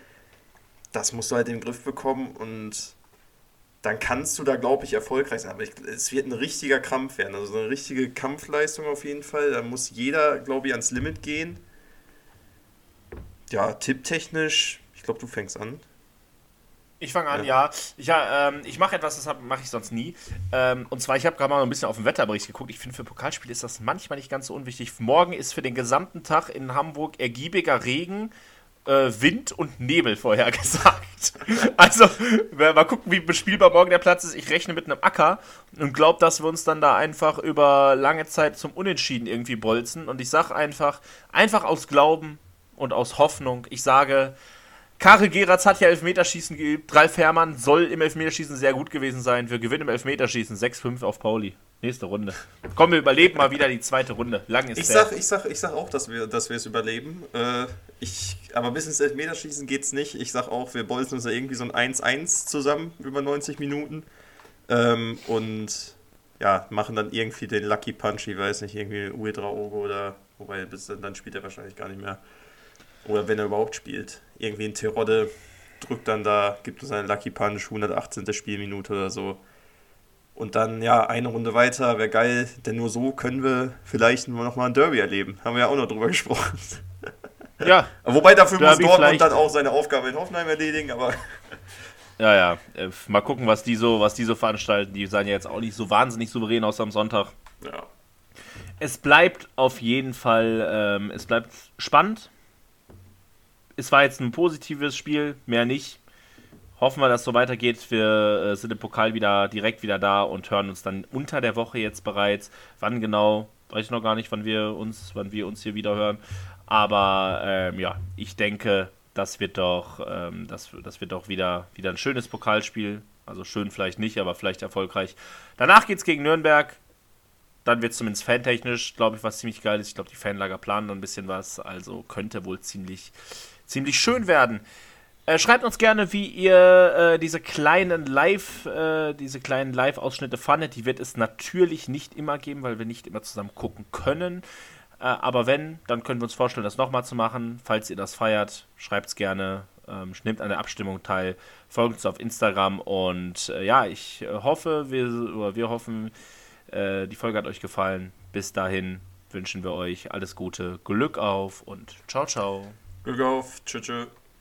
das musst du halt den Griff bekommen und dann kannst du da, glaube ich, erfolgreich sein. Aber ich, es wird ein richtiger Krampf werden, also eine richtige Kampfleistung auf jeden Fall. Da muss jeder, glaube ich, ans Limit gehen. Ja, tipptechnisch, ich glaube, du fängst an. Ich fange an, ja. ja. Ähm, ich mache etwas, das mache ich sonst nie. Ähm, und zwar, ich habe gerade mal ein bisschen auf den Wetterbericht geguckt. Ich finde, für Pokalspiele ist das manchmal nicht ganz so unwichtig. Morgen ist für den gesamten Tag in Hamburg ergiebiger Regen, Wind und Nebel vorhergesagt. also, mal gucken, wie bespielbar morgen der Platz ist. Ich rechne mit einem Acker und glaube, dass wir uns dann da einfach über lange Zeit zum Unentschieden irgendwie bolzen. Und ich sage einfach, einfach aus Glauben und aus Hoffnung, ich sage Karel Geratz hat ja Elfmeterschießen geübt. Ralf Herrmann soll im Elfmeterschießen sehr gut gewesen sein. Wir gewinnen im Elfmeterschießen 6-5 auf Pauli. Nächste Runde. Komm, wir überleben mal wieder die zweite Runde. Lang ist ich sag, ich sag, ich sag auch, dass wir, dass wir es überleben. Äh, ich, aber bis ins Elfmeterschießen geht es nicht. Ich sag auch, wir bolzen uns da irgendwie so ein 1-1 zusammen über 90 Minuten. Ähm, und ja, machen dann irgendwie den Lucky Punch, ich weiß nicht, irgendwie Uedraogo oder, wobei bis dann, dann spielt er wahrscheinlich gar nicht mehr. Oder wenn er überhaupt spielt. Irgendwie ein Terodde drückt dann da, gibt uns einen Lucky Punch, 118. Spielminute oder so. Und dann, ja, eine Runde weiter, wäre geil, denn nur so können wir vielleicht noch mal ein Derby erleben. Haben wir ja auch noch drüber gesprochen. Ja. Wobei dafür Derby muss Dortmund dann auch seine Aufgabe in Hoffenheim erledigen, aber. Ja, ja. Äh, mal gucken, was die so, was die so veranstalten. Die seien ja jetzt auch nicht so wahnsinnig souverän aus am Sonntag. Ja. Es bleibt auf jeden Fall, ähm, es bleibt spannend es war jetzt ein positives Spiel, mehr nicht. Hoffen wir, dass es so weitergeht. Wir äh, sind im Pokal wieder direkt wieder da und hören uns dann unter der Woche jetzt bereits. Wann genau, weiß ich noch gar nicht, wann wir uns, wann wir uns hier wieder hören. Aber ähm, ja, ich denke, das wird doch, ähm, das, das wird doch wieder, wieder ein schönes Pokalspiel. Also schön vielleicht nicht, aber vielleicht erfolgreich. Danach geht es gegen Nürnberg. Dann wird es zumindest fantechnisch, glaube ich, was ziemlich geil ist. Ich glaube, die Fanlager planen noch ein bisschen was. Also könnte wohl ziemlich ziemlich schön werden. Äh, schreibt uns gerne, wie ihr äh, diese kleinen Live, äh, diese kleinen Live-Ausschnitte fandet. Die wird es natürlich nicht immer geben, weil wir nicht immer zusammen gucken können. Äh, aber wenn, dann können wir uns vorstellen, das nochmal zu machen. Falls ihr das feiert, schreibt es gerne. Ähm, nehmt an der Abstimmung teil, folgt uns auf Instagram und äh, ja, ich äh, hoffe, wir, wir hoffen, die Folge hat euch gefallen. Bis dahin wünschen wir euch alles Gute, Glück auf und ciao, ciao. Glück auf. Tschüss. tschüss.